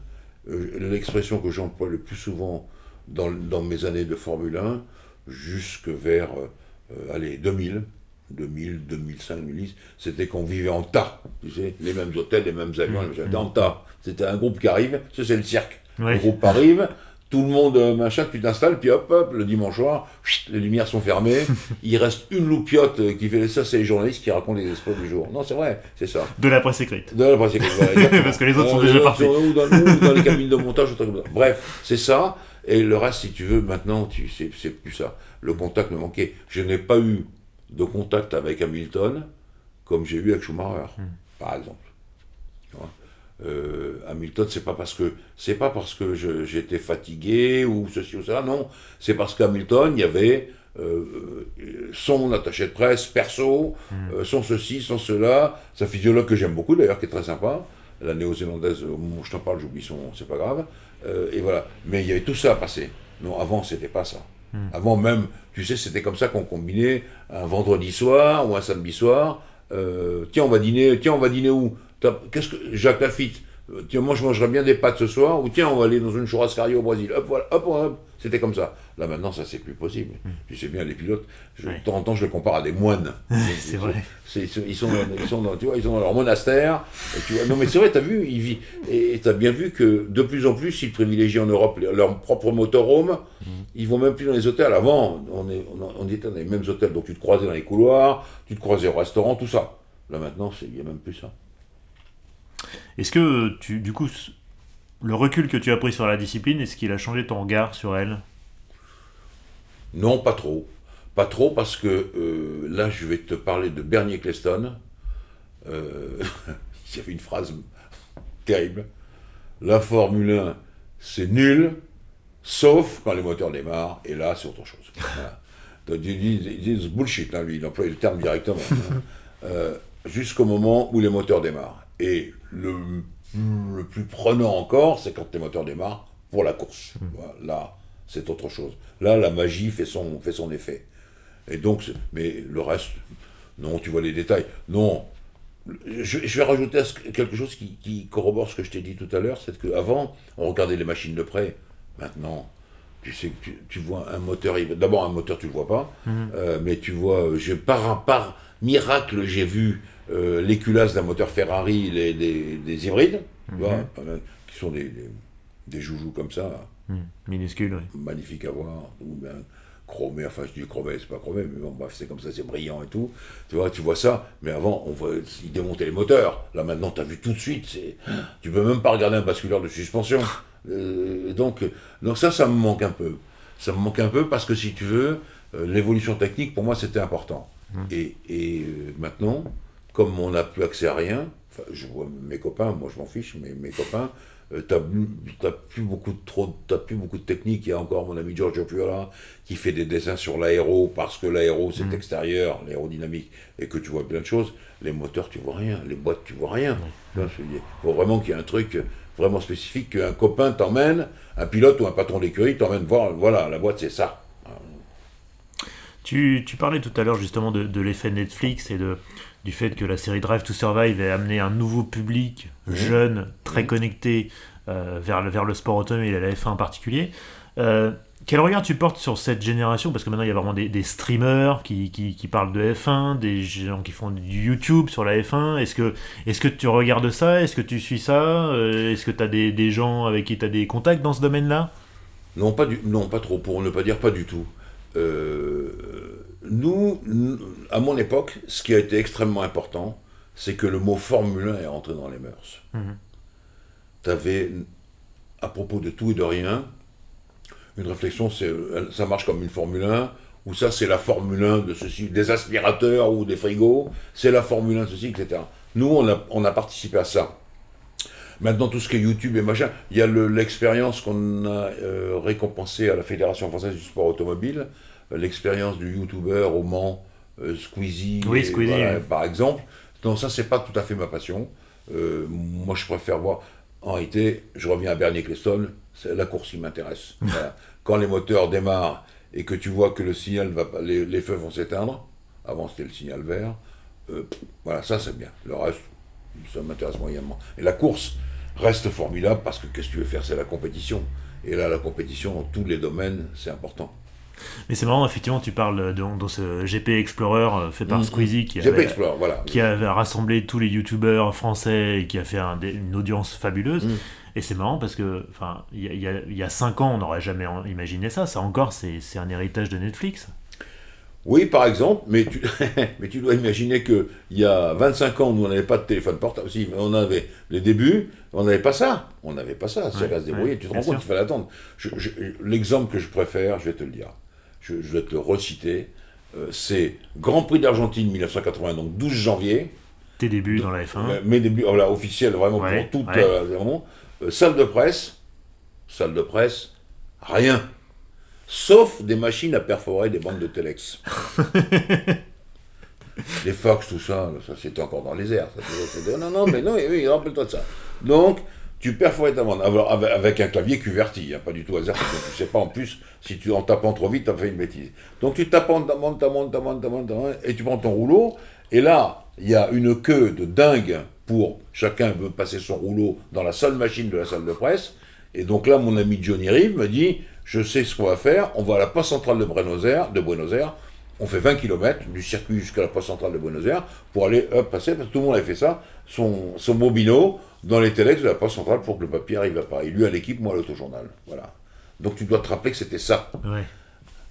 S2: Euh, L'expression que j'emploie le plus souvent dans, dans mes années de Formule 1, jusque vers, euh, euh, allez, 2000, 2000, 2005, 2010, c'était qu'on vivait en tas. Tu sais, les mêmes hôtels, les mêmes avions, les machins, en tas. C'était un groupe qui arrive, c'est le cirque.
S1: Ouais.
S2: Le groupe arrive, tout le monde, euh, machin, tu t'installes, puis hop, hop, le dimanche soir, les lumières sont fermées, il reste une loupiote euh, qui fait ça, c'est les journalistes qui racontent les exploits du jour. Non, c'est vrai, c'est ça.
S1: De la presse écrite.
S2: De la presse écrite, voilà.
S1: Parce que les autres sont
S2: Euh,
S1: déjà partis.
S2: Ou dans, les cabines de montage, ou comme ça. Bref, c'est ça. Et le reste, si tu veux, maintenant, tu c'est c'est plus ça. Le contact me manquait. Je n'ai pas eu de contact avec Hamilton comme j'ai eu avec Schumacher,
S1: Hmm.
S2: par exemple. Tu vois? Euh, Hamilton, c'est pas parce que c'est pas parce que j'étais fatigué ou ceci ou ça, non. C'est parce qu'Hamilton, il y avait euh, son attaché de presse perso, euh, son ceci, son cela, sa physiologue que j'aime beaucoup d'ailleurs, qui est très sympa, la néo-zélandaise, au moment où je t'en parle, j'oublie son, c'est pas grave, et voilà. Mais il y avait tout ça à passer. Non, avant, c'était pas ça. Avant même, tu sais, c'était comme ça qu'on combinait un vendredi soir ou un samedi soir. tiens, on va dîner. Tiens, on va dîner où? Qu'est-ce que Jacques Lafitte euh, Tiens, moi, je mangerais bien des pâtes ce soir. Ou tiens, on va aller dans une churrascaria au Brésil. Hop, voilà, hop, hop. C'était comme ça. Là, maintenant, ça, c'est plus possible. Tu sais bien, les pilotes, je,
S1: Ouais.
S2: de temps en temps, je les compare à des moines.
S1: C'est vrai.
S2: Ils, sont, ils, sont dans, ils, sont dans, tu vois, ils sont dans leur monastère. Et tu vois, non, mais c'est vrai, tu as vu, ils vivent. Et tu as bien vu que de plus en plus, ils privilégient en Europe leur propre motorhome. Ils vont même plus dans les hôtels. Avant, on, est, on, on était dans les mêmes hôtels. Donc tu te croisais dans les couloirs, tu te croisais au restaurant, tout ça. Là maintenant, c'est- il n'y a même plus ça.
S1: Est-ce que, tu, du coup, le recul que tu as pris sur la discipline, est-ce qu'il a changé ton regard sur elle?
S2: Non, pas trop. Pas trop parce que euh, là, je vais te parler de Bernie Eccleston. Euh, il y avait une phrase terrible. La Formule 1, c'est nul, sauf quand les moteurs démarrent, et là, c'est autre chose. Voilà. Donc, ils disent bullshit, hein, lui, il emploie le terme directement. hein. Euh, Jusqu'au moment où les moteurs démarrent. Et le, le plus prenant encore, c'est quand les moteurs démarrent pour la course. Voilà, là, c'est autre chose. Là, la magie fait son, fait son effet. Et donc, mais le reste, non, tu vois les détails. Non, je, je vais rajouter à ce- quelque chose qui, qui corrobore ce que je t'ai dit tout à l'heure, c'est qu'avant, on regardait les machines de près. Maintenant, tu sais que tu, tu vois un moteur, d'abord un moteur tu le vois pas, euh, mais tu vois, je, par, par miracle, j'ai vu euh, les culasses d'un moteur Ferrari, les, des, des hybrides, tu vois, euh, qui sont des, des, des joujoux comme ça,
S1: Hmm, Minuscule, oui.
S2: magnifique à voir, ou bien chromé, enfin je dis chromé, c'est pas chromé, mais bon, bref, c'est comme ça, c'est brillant et tout. Tu vois, tu vois ça, mais avant, on voit, ils démontaient les moteurs. Là maintenant, tu as vu tout de suite, c'est, tu peux même pas regarder un basculeur de suspension. Euh, et donc, donc ça, ça me manque un peu. Ça me manque un peu parce que si tu veux, euh, l'évolution technique, pour moi, c'était important. Et, et, euh, maintenant, comme on n'a plus accès à rien, enfin, je vois mes copains, moi je m'en fiche, mais mes copains, euh, t'as plus beaucoup de trop, t'as plus beaucoup de technique. Il y a encore mon ami Giorgio Piola qui fait des dessins sur l'aéro parce que l'aéro c'est extérieur, l'aérodynamique, et que tu vois plein de choses. Les moteurs, tu vois rien. Les boîtes, tu vois rien. Dire, Il faut vraiment qu'il y ait un truc vraiment spécifique qu'un copain t'emmène, un pilote ou un patron d'écurie t'emmène voir. Voilà, la boîte c'est ça.
S1: Tu, tu parlais tout à l'heure justement de, de l'effet Netflix et de, du fait que la série Drive to Survive ait amené un nouveau public jeune, très connecté euh, vers, le, vers le sport automobile et la F1 en particulier. Euh, quel regard tu portes sur cette génération? Parce que maintenant il y a vraiment des, des streamers qui, qui, qui parlent de F1, des gens qui font du YouTube sur la F1. Est-ce que, est que tu regardes ça? Est-ce que tu suis ça? Euh, Est-ce que tu as des, des gens avec qui tu as des contacts dans ce domaine-là?
S2: Non, pas du, non, pas trop, pour ne pas dire pas du tout. Nous, à mon époque, ce qui a été extrêmement important, c'est que le mot Formule 1 est rentré dans les mœurs. Mhm. Tu avais, à propos de tout et de rien, une réflexion, ça marche comme une Formule 1, ou ça c'est la Formule 1 de ceci, des aspirateurs ou des frigos, c'est la Formule 1 de ceci, etc. Nous, on a, on a participé à ça. Maintenant, tout ce qui est YouTube et machin, il y a l'expérience qu'on a euh, récompensée à la Fédération française du sport automobile, l'expérience du YouTuber au Mans, euh, Squeezie, par exemple. Donc ça, c'est pas tout à fait ma passion. moi, je préfère voir. En réalité, je reviens à Bernier Cleston, c'est la course qui m'intéresse. Quand les moteurs démarrent et que tu vois que le signal va les, les feux vont s'éteindre, avant c'était le signal vert, voilà, ça c'est bien. Le reste, ça m'intéresse moyennement. Et la course reste formidable parce que qu'est-ce que tu veux faire? C'est la compétition. Et là, la compétition dans tous les domaines, c'est important.
S1: Mais c'est marrant, effectivement, tu parles de, ce GP Explorer euh, fait par mm-hmm. Squeezie qui,
S2: avait, Explorer, voilà.
S1: qui avait rassemblé tous les youtubeurs français et qui a fait une audience fabuleuse. Mm. Et c'est marrant parce que, enfin, il y, y, y a 5 ans, on n'aurait jamais imaginé ça. Ça encore, c'est un héritage de Netflix.
S2: Oui, par exemple, mais tu, mais tu dois imaginer qu'il y a 25 ans, nous, on n'avait pas de téléphone portable. Si, on avait les débuts, on n'avait pas ça. On n'avait pas ça. Ça va se débrouiller. tu te rends compte qu'il fallait attendre. L'exemple que je préfère, je vais te le dire. Je, vais te le reciter. Euh, c'est Grand Prix d'Argentine 1980, donc 12 janvier.
S1: Tes débuts dans la F1.
S2: Mes débuts, voilà, officiels, vraiment pour toute. Euh, euh, salle de presse. Salle de presse. Rien sauf des machines à perforer des bandes de Telex. les Fox, tout ça, ça c'était encore dans les airs. non, non, mais non, oui, rappelle-toi de ça. Donc, tu perforais ta bande avec un clavier QWERTY, hein, pas du tout hasard, parce que tu sais pas en plus si tu en tapant trop vite, tu as fait une bêtise. Donc tu tapes ta bande, ta bande, ta et tu prends ton rouleau, et là, il y a une queue de dingue pour chacun veut passer son rouleau dans la seule machine de la salle de presse. Et donc là, mon ami Johnny Rive me dit je sais ce qu'on va faire, on va à la poste centrale de Buenos Aires, de Buenos Aires on fait 20 km du circuit jusqu'à la poste centrale de Buenos Aires pour aller passer, parce que tout le monde avait fait ça, son, son bobino dans les telex de la poste centrale pour que le papier arrive à Paris. Lui à l'équipe, moi à l'autojournal. Voilà. Donc tu dois te rappeler que c'était ça.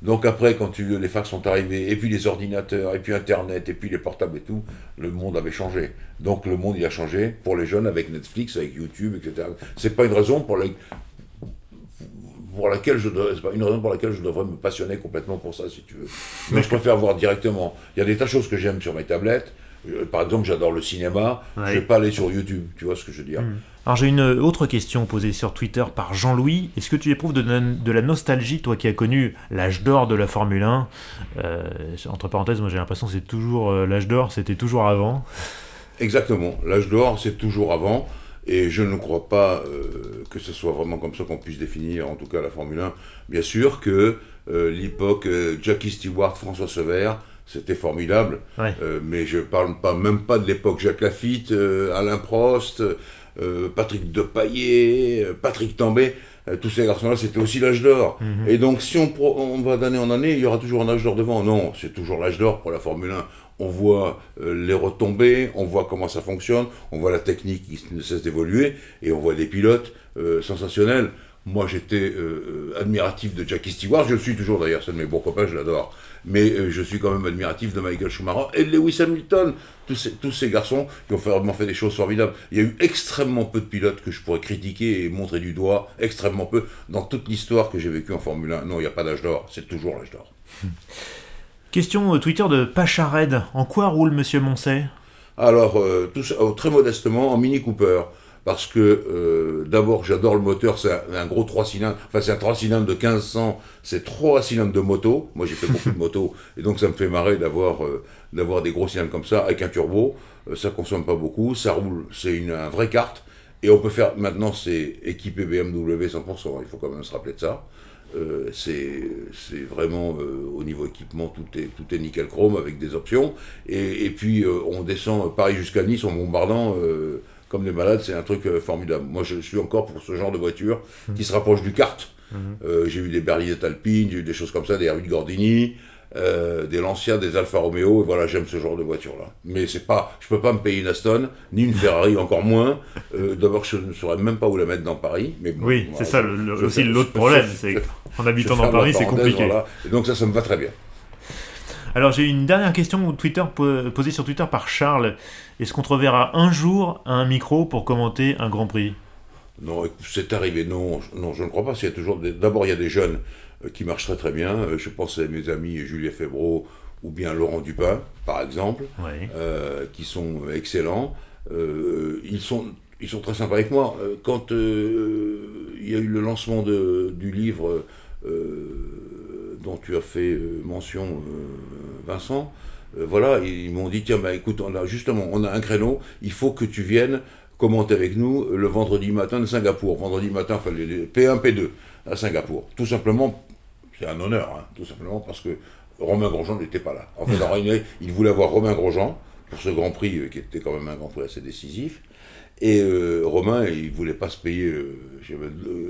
S2: Donc après, quand tu, les fax sont arrivés, et puis les ordinateurs, et puis Internet, et puis les portables et tout, le monde avait changé. Donc le monde il a changé pour les jeunes avec Netflix, avec YouTube, etc. C'est pas une raison pour, les, pour laquelle je pas une raison pour laquelle je devrais me passionner complètement pour ça, si tu veux. Mais je préfère voir directement. Il y a des tas de choses que j'aime sur mes tablettes. Euh, par exemple, j'adore le cinéma. Je ne vais pas aller sur YouTube. Tu vois ce que je veux dire hmm.
S1: Alors j'ai une autre question posée sur Twitter par Jean-Louis. Est-ce que tu éprouves de, la nostalgie, toi qui as connu l'âge d'or de la Formule 1 euh, Entre parenthèses, moi j'ai l'impression que c'est toujours euh, l'âge d'or, c'était toujours avant.
S2: Exactement. L'âge d'or, c'est toujours avant. Et je ne crois pas euh, que ce soit vraiment comme ça qu'on puisse définir, en tout cas, la Formule 1. Bien sûr que l'époque Jackie Stewart, François Sever, c'était formidable. mais je ne parle pas, même pas de l'époque Jacques Lafitte, Alain Prost, Patrick Depaillé, Patrick Tambay. tous ces garçons-là, c'était aussi l'âge d'or. Mhm. Et donc, si on, on va d'année en année, il y aura toujours un âge d'or devant. Non, c'est toujours l'âge d'or pour la Formule 1 on voit euh, les retombées, on voit comment ça fonctionne, on voit la technique qui ne cesse d'évoluer, et on voit des pilotes euh, sensationnels. Moi, j'étais euh, admiratif de Jackie Stewart, je le suis toujours d'ailleurs, c'est de mes bons copains, je l'adore. Mais je suis quand même admiratif de Michael Schumacher et de Lewis Hamilton, tous ces, tous ces garçons qui ont vraiment fait des choses formidables. Il y a eu extrêmement peu de pilotes que je pourrais critiquer et montrer du doigt, extrêmement peu, dans toute l'histoire que j'ai vécue en Formule 1. Non, il n'y a pas d'âge d'or, c'est toujours l'âge d'or.
S1: Question Twitter de Pachared. En quoi roule Monsieur Moncey?
S2: Alors, euh, tout euh, très modestement, en Mini Cooper. Parce que euh, d'abord, j'adore le moteur, c'est un, gros 3 cylindres. Enfin, c'est un 3 cylindres de 1500, c'est 3 cylindres de moto. Moi, j'ai fait beaucoup de moto, et donc ça me fait marrer d'avoir d'avoir des gros cylindres comme ça, avec un turbo. ça consomme pas beaucoup, ça roule, c'est une un vraie carte. Et on peut faire, maintenant, c'est équipé BMW 100%, il faut quand même se rappeler de ça. Euh, c'est vraiment euh, au niveau équipement tout est tout est nickel chrome avec des options et, puis euh, on descend Paris jusqu'à Nice en bombardant comme des malades c'est un truc formidable moi je suis encore pour ce genre de voiture qui se rapproche du kart mhm. j'ai eu des Berliet Alpine j'ai eu des choses comme ça des Hervé Gordini euh, des Lancia, des Alfa Romeo, et voilà, j'aime ce genre de voiture-là. Mais c'est pas, je peux pas me payer une Aston, ni une Ferrari, encore moins. Euh, d'abord, je ne saurais même pas où la mettre dans Paris. Mais
S1: oui, c'est ça aussi l'autre problème. En habitant dans Paris, c'est compliqué.
S2: Et donc ça, ça me va très bien.
S1: Alors j'ai une dernière question Twitter, posée sur Twitter par Charles. Est-ce qu'on te reverra un jour à un micro pour commenter un Grand Prix?
S2: Non, c'est arrivé. Non, non, je ne crois pas. A toujours d'abord il y a des jeunes euh, qui marchent très très bien. Euh, je pense à mes amis Julien Febro ou bien Laurent Dupin, par exemple, euh, qui sont excellents. ils sont ils sont très sympas avec moi. Quand il y a eu le lancement de, du livre dont tu as fait mention, Vincent, voilà, ils m'ont dit tiens, bah, écoute, on a, justement, on a un créneau, il faut que tu viennes commenter avec nous le vendredi matin de Singapour. Vendredi matin, enfin, les P1, P2 à Singapour. Tout simplement c'est un honneur, hein, tout simplement parce que Romain Grosjean n'était pas là. En fait, il voulait avoir Romain Grosjean pour ce Grand Prix euh, qui était quand même un Grand Prix assez décisif. Et euh, Romain, il ne voulait pas se payer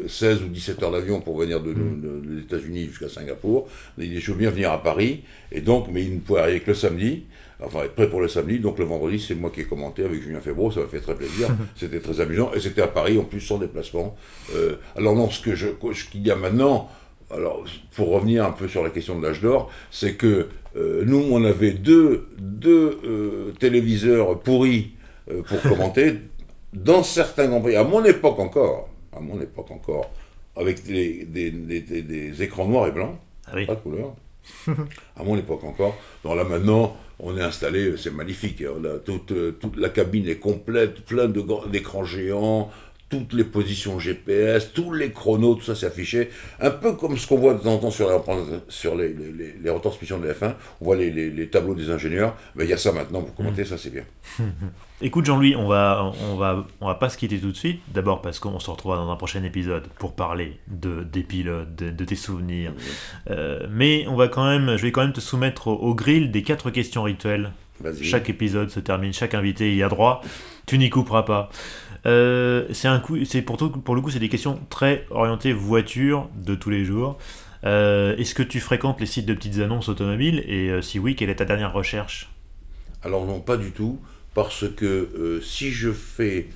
S2: 16 euh, ou 17 heures d'avion pour venir de, mm. des États-Unis jusqu'à Singapour. Il dit Je veux bien venir à Paris. Et donc, mais il ne pouvait arriver que le samedi. Enfin, être prêt pour le samedi. Donc, le vendredi, c'est moi qui ai commenté avec Julien Febro. Ça m'a fait très plaisir. c'était très amusant. Et c'était à Paris, en plus, sans déplacement. alors, non, ce que je, qu'il y a maintenant, alors, pour revenir un peu sur la question de l'âge d'or, c'est que euh, nous, on avait deux, deux euh, téléviseurs pourris euh, pour commenter dans certains grands prix. À mon époque encore, à mon époque encore, avec des, des, écrans noirs et blancs, ah pas de couleur. à mon époque encore. Donc là maintenant, on est installé, c'est magnifique. On a toute, toute, la cabine est complète, plein d'écrans géants, toutes les positions GPS, tous les chronos, tout ça affiché. Un peu comme ce qu'on voit de temps en temps sur, sur les, les, les, retransmissions de la F1, on voit les, tableaux des ingénieurs. Mais il y a ça maintenant pour commenter, ça c'est bien.
S1: Écoute Jean-Louis, on va, on, va, on va pas se quitter tout de suite. D'abord parce qu'on se retrouvera dans un prochain épisode pour parler de, des pilotes, de, tes souvenirs. Euh, mais on va quand même, je vais quand même te soumettre au, au grill des quatre questions rituelles. Chaque épisode se termine, chaque invité y a droit. Tu n'y couperas pas. Euh, c'est un coup, c'est pour, pour le coup, c'est des questions très orientées voiture de tous les jours. Euh, est-ce que tu fréquentes les sites de petites annonces automobiles? Et euh, si oui, quelle est ta dernière recherche?
S2: Alors non, pas du tout, parce que si je fais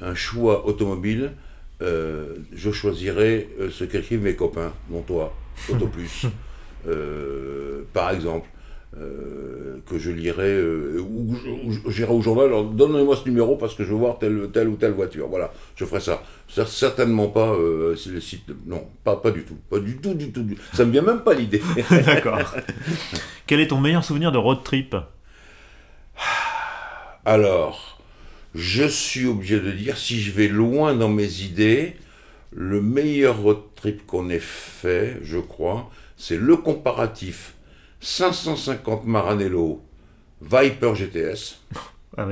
S2: un choix automobile, je choisirai ce qu'écrivent mes copains, dont toi, Autoplus. par exemple, euh, que je lirai, euh, ou, j'irai au journal, alors donnez-moi ce numéro parce que je veux voir telle, telle ou telle voiture. Voilà, je ferai ça. Certainement pas euh, le site. Non, pas, pas du tout. Pas du tout, du tout. ça me vient même pas l'idée.
S1: D'accord. Quel est ton meilleur souvenir de road trip?
S2: Alors, je suis obligé de dire, si je vais loin dans mes idées, le meilleur road trip qu'on ait fait, je crois, c'est le comparatif 550 Maranello Viper GTS.
S1: Ah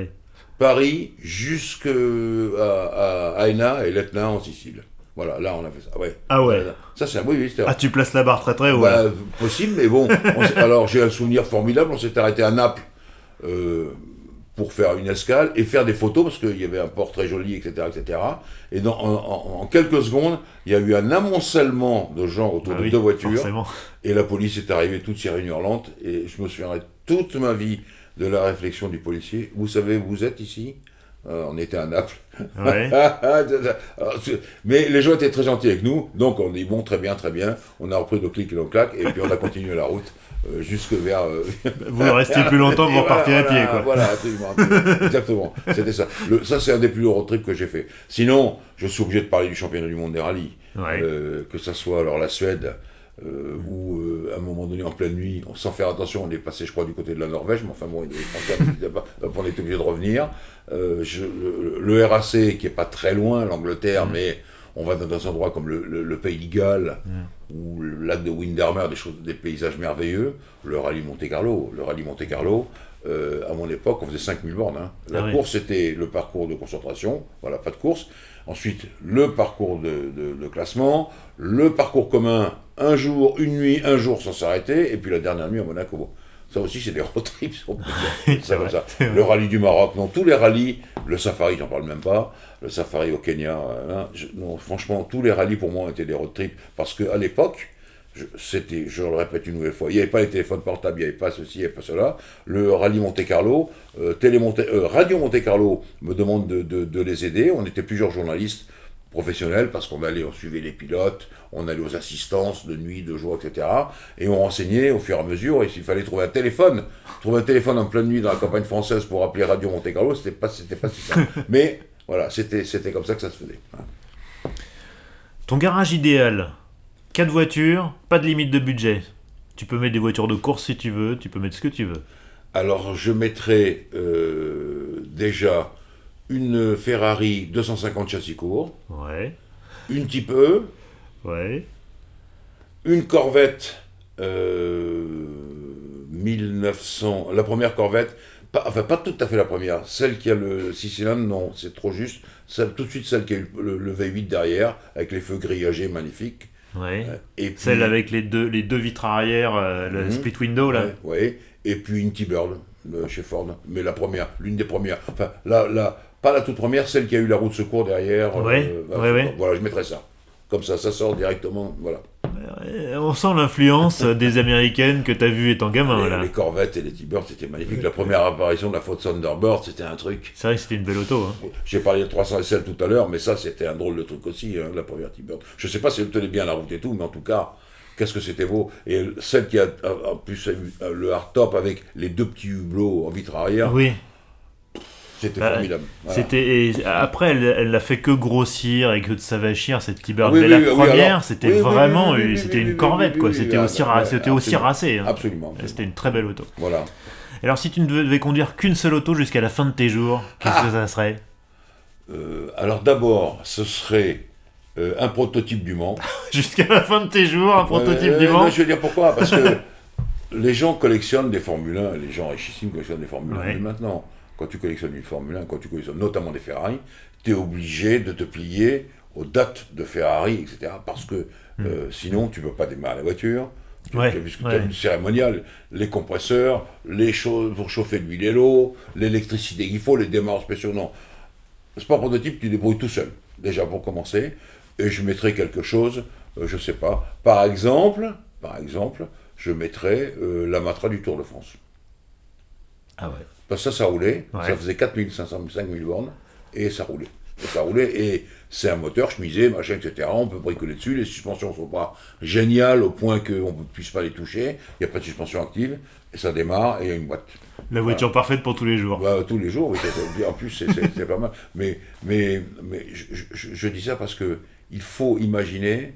S2: Paris jusqu'à à, Aena et l'Etna en Sicile. Voilà, là on a fait ça. Ouais.
S1: Ah ouais.
S2: Ça c'est oui, oui
S1: Ah tu places la barre très très haut.
S2: Bah, possible, mais bon. alors j'ai un souvenir formidable. On s'est arrêté à Naples. Euh, pour faire une escale et faire des photos parce qu'il y avait un port très joli, etc. etc. Et dans, en, quelques secondes, il y a eu un amoncellement de gens autour ah de deux voitures. Et la police est arrivée toute sirène hurlante. Et je me souviendrai toute ma vie de la réflexion du policier. Vous savez où vous êtes ici? Euh, on était à Naples. Mais les gens étaient très gentils avec nous, donc on dit bon, très bien, très bien. On a repris nos clics et nos claques, et puis on a continué la route euh, jusque vers. Euh,
S1: vous restez plus longtemps, vous repartez à pied, quoi.
S2: Voilà, absolument. Exactement. C'était ça. ça, c'est un des plus gros trips que j'ai fait. Sinon, je suis obligé de parler du championnat du monde des rallyes. que ça soit alors la Suède, euh, où euh, à un moment donné en pleine nuit, sans faire attention, on est passé je crois du côté de la Norvège, mais enfin bon, on était obligé de revenir. Euh, le, RAC qui est pas très loin, l'Angleterre, mm. mais on va dans un endroit comme le, Pays de Galles, mm. ou le lac de Windermere, des, choses, des paysages merveilleux, le rallye Monte Carlo, le rallye Monte Carlo, à mon époque, on faisait 5000 bornes. Hein. La ah course, c'était le parcours de concentration, voilà, pas de course. Ensuite, le parcours de, classement, le parcours commun, un jour, une nuit, un jour sans s'arrêter, et puis la dernière nuit à Monaco. Ça aussi, c'est des road trips, ça comme ça. Le rallye du Maroc, non, tous les rallyes, le safari, j'en parle même pas, le safari au Kenya, hein, non, franchement, tous les rallyes pour moi étaient des road trips, parce qu'à l'époque, c'était, je le répète une nouvelle fois, il n'y avait pas les téléphones portables, il n'y avait pas ceci, il n'y avait pas cela. Le rallye Monte Carlo, euh, télé euh, Radio Monte Carlo me demande de, les aider. On était plusieurs journalistes professionnel parce qu'on allait, on suivait les pilotes, on allait aux assistances de nuit, de jour, etc. Et on renseignait au fur et à mesure. Et s'il fallait trouver un téléphone, trouver un téléphone en pleine nuit dans la campagne française pour appeler Radio Monte Carlo, c'était pas, c'était pas si simple. Mais voilà, c'était, c'était comme ça que ça se faisait.
S1: Ton garage idéal 4 voitures, pas de limite de budget. Tu peux mettre des voitures de course si tu veux, tu peux mettre ce que tu veux.
S2: Alors je mettrais euh, déjà une Ferrari 250 châssis court,
S1: Ouais,
S2: une type E,
S1: ouais.
S2: une Corvette euh, 1900, la première Corvette, pas, enfin pas tout à fait la première, celle qui a le 6 cylindres, non, c'est trop juste, celle, tout de suite celle qui a eu le, le V8 derrière, avec les feux grillagés magnifiques.
S1: Ouais.
S2: Et puis,
S1: Celle avec les deux, les deux vitres arrière, euh, le
S2: Mhm.
S1: split window là.
S2: Ouais, ouais. et puis une T-Bird euh, chez Ford, mais la première, l'une des premières. Enfin, la, la, pas la toute première, celle qui a eu la roue de secours derrière. euh,
S1: Ouais,
S2: bah,
S1: ouais, ouais.
S2: Voilà, je mettrais ça. Comme ça, ça sort directement. Voilà.
S1: Euh, On sent l'influence des américaines que t'as vu étant gamin
S2: les,
S1: là.
S2: les Corvettes et les T-Bird, c'était magnifique. La première apparition de la Ford Thunderbird, c'était un truc.
S1: C'est vrai que c'était une belle auto. Hein.
S2: J'ai parlé de 300 SL tout à l'heure, mais ça, c'était un drôle de truc aussi, hein, la première T-Bird. Je sais pas si elle tenait bien la route et tout, mais en tout cas, qu'est-ce que c'était beau. Et celle qui a en plus euh, le hardtop avec les deux petits hublots en vitre arrière,
S1: Oui,
S2: c'était
S1: Bah,
S2: formidable. Voilà.
S1: c'était. après, elle, elle l'a fait que grossir et que de s'avachir cette.
S2: Oui,
S1: Mais
S2: oui,
S1: la
S2: oui,
S1: première, c'était vraiment, c'était une Corvette quoi. C'était aussi, c'était aussi
S2: absolument.
S1: racé. hein.
S2: Absolument.
S1: C'était une très belle auto.
S2: Voilà.
S1: Alors, si tu ne devais conduire qu'une seule auto jusqu'à la fin de tes jours, qu'est-ce
S2: Ah
S1: que ça serait?
S2: Euh, alors d'abord, ce serait euh, un prototype du Mans.
S1: Jusqu'à la fin de tes jours, un prototype
S2: Euh,
S1: du Mans
S2: non, Je vais dire pourquoi? Parce que les gens collectionnent des Formule 1, les gens richissimes collectionnent des Formule 1.
S1: Ouais.
S2: Mais maintenant, quand tu collectionnes une Formule 1, quand tu collectionnes notamment des Ferrari, tu es obligé de te plier aux dates de Ferrari, etc. Parce que euh, sinon, tu ne peux pas démarrer la voiture. Tu-
S1: Hmm. Ouais,
S2: Puisque tu
S1: ouais.
S2: as une cérémoniale, les compresseurs, les choses pour chauffer l'huile et l'eau, l'électricité qu'il faut, les démarres spéciaux. Non. Sport prototype, tu débrouilles tout seul, déjà pour commencer. Et je mettrai quelque chose, euh, je sais pas. Par exemple, par exemple, je mettrais euh, la Matra du Tour de France.
S1: Ah ouais.
S2: Parce que ça, ça roulait,
S1: Ouais.
S2: ça faisait 4500, 5000 bornes, et ça roulait. Et ça roulait, et c'est un moteur chemisé, machin, etc. On peut bricoler dessus, les suspensions sont pas géniales au point qu'on ne puisse pas les toucher, il n'y a pas de suspension active, et ça démarre, et il y a une boîte.
S1: La voiture parfaite pour tous les jours.
S2: Bah, tous les jours, oui, en plus, c'est- pas mal. Mais, mais, mais je, je- je dis ça parce que il faut imaginer,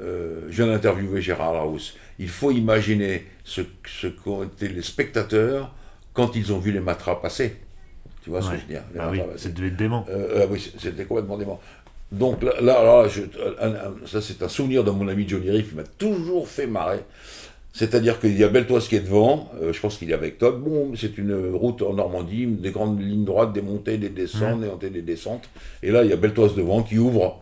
S2: euh, je viens d'interviewer Gérard Larousse, il faut imaginer ce, ce qu'ont été les spectateurs quand ils ont vu les matras passer. Tu vois ce
S1: Ouais.
S2: que je veux dire
S1: Ah oui, dément.
S2: Euh, euh, oui, c'était complètement dément. Donc là, là, là, je- un- un- ça c'est un souvenir de mon ami Johnny Riff qui m'a toujours fait marrer. C'est-à-dire qu'il y a Beltoise qui est devant, euh, je pense qu'il est avec Todd. Bon, c'est une route en Normandie, des grandes lignes droites, des montées, des descentes, des montées, des descentes. Et là, il y a Beltoise devant qui ouvre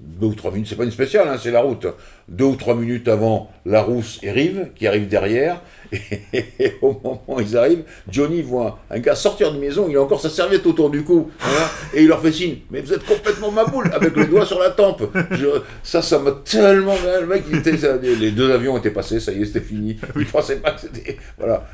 S2: deux ou trois minutes, c'est pas une spéciale, hein, c'est la route. Deux ou trois minutes avant la rousse et Rive, qui arrive derrière, et, au moment où ils arrivent, Johnny voit un gars sortir de maison, il a encore sa serviette autour du cou, et il leur fait signe, mais vous êtes complètement ma boule, avec le doigt sur la tempe. Je- ça, ça m'a tellement... Le mec, il était, ça- les deux avions étaient passés, ça y est, c'était fini. Il pensait pas que c'était... Voilà.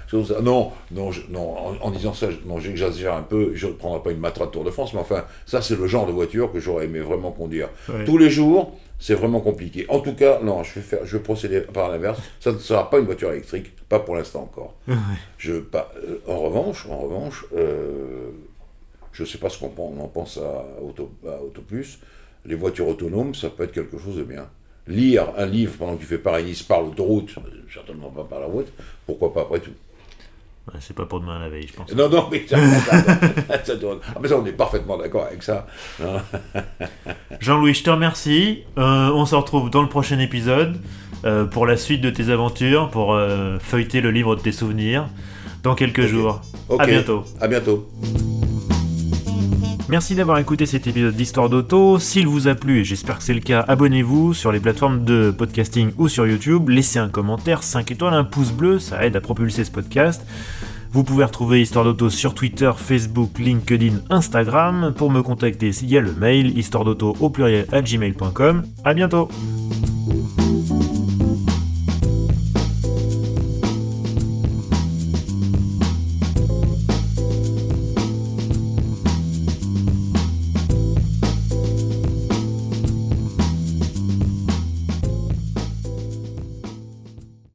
S2: Non, non, je- non en, en disant ça, non, j'exagère un peu, je ne prendrai pas une Matra de Tour de France, mais enfin, ça, c'est le genre de voiture que j'aurais aimé vraiment conduire. Tous les jours, c'est vraiment compliqué. En tout cas, non, je vais, faire, je vais procéder par l'inverse. Ça ne sera pas une voiture électrique, pas pour l'instant encore. Je, pas, euh, en revanche, en revanche, euh, je ne sais pas ce qu'on pen- on en pense à, Auto, à Autoplus. Les voitures autonomes, ça peut être quelque chose de bien. Lire un livre pendant que tu fais Paris-Nice par l'autoroute, certainement pas par la route, pourquoi pas après tout.
S1: C'est pas pour demain la veille, je pense.
S2: Non, non, mais ça, ça- ça doit- ah, mais ça, on est parfaitement d'accord avec ça.
S1: Jean-Louis, je te remercie. Euh, on se retrouve dans le prochain épisode euh, pour la suite de tes aventures, pour euh, feuilleter le livre de tes souvenirs dans quelques jours.
S2: Ok.
S1: À bientôt.
S2: À bientôt.
S1: Merci d'avoir écouté cet épisode d'Histoire d'Auto. S'il vous a plu, et j'espère que c'est le cas, abonnez-vous sur les plateformes de podcasting ou sur YouTube. Laissez un commentaire, 5 étoiles, un pouce bleu, ça aide à propulser ce podcast. Vous pouvez retrouver Histoire d'Auto sur Twitter, Facebook, LinkedIn, Instagram. Pour me contacter, il y a le mail histoire d'auto au pluriel à gmail.com. À bientôt!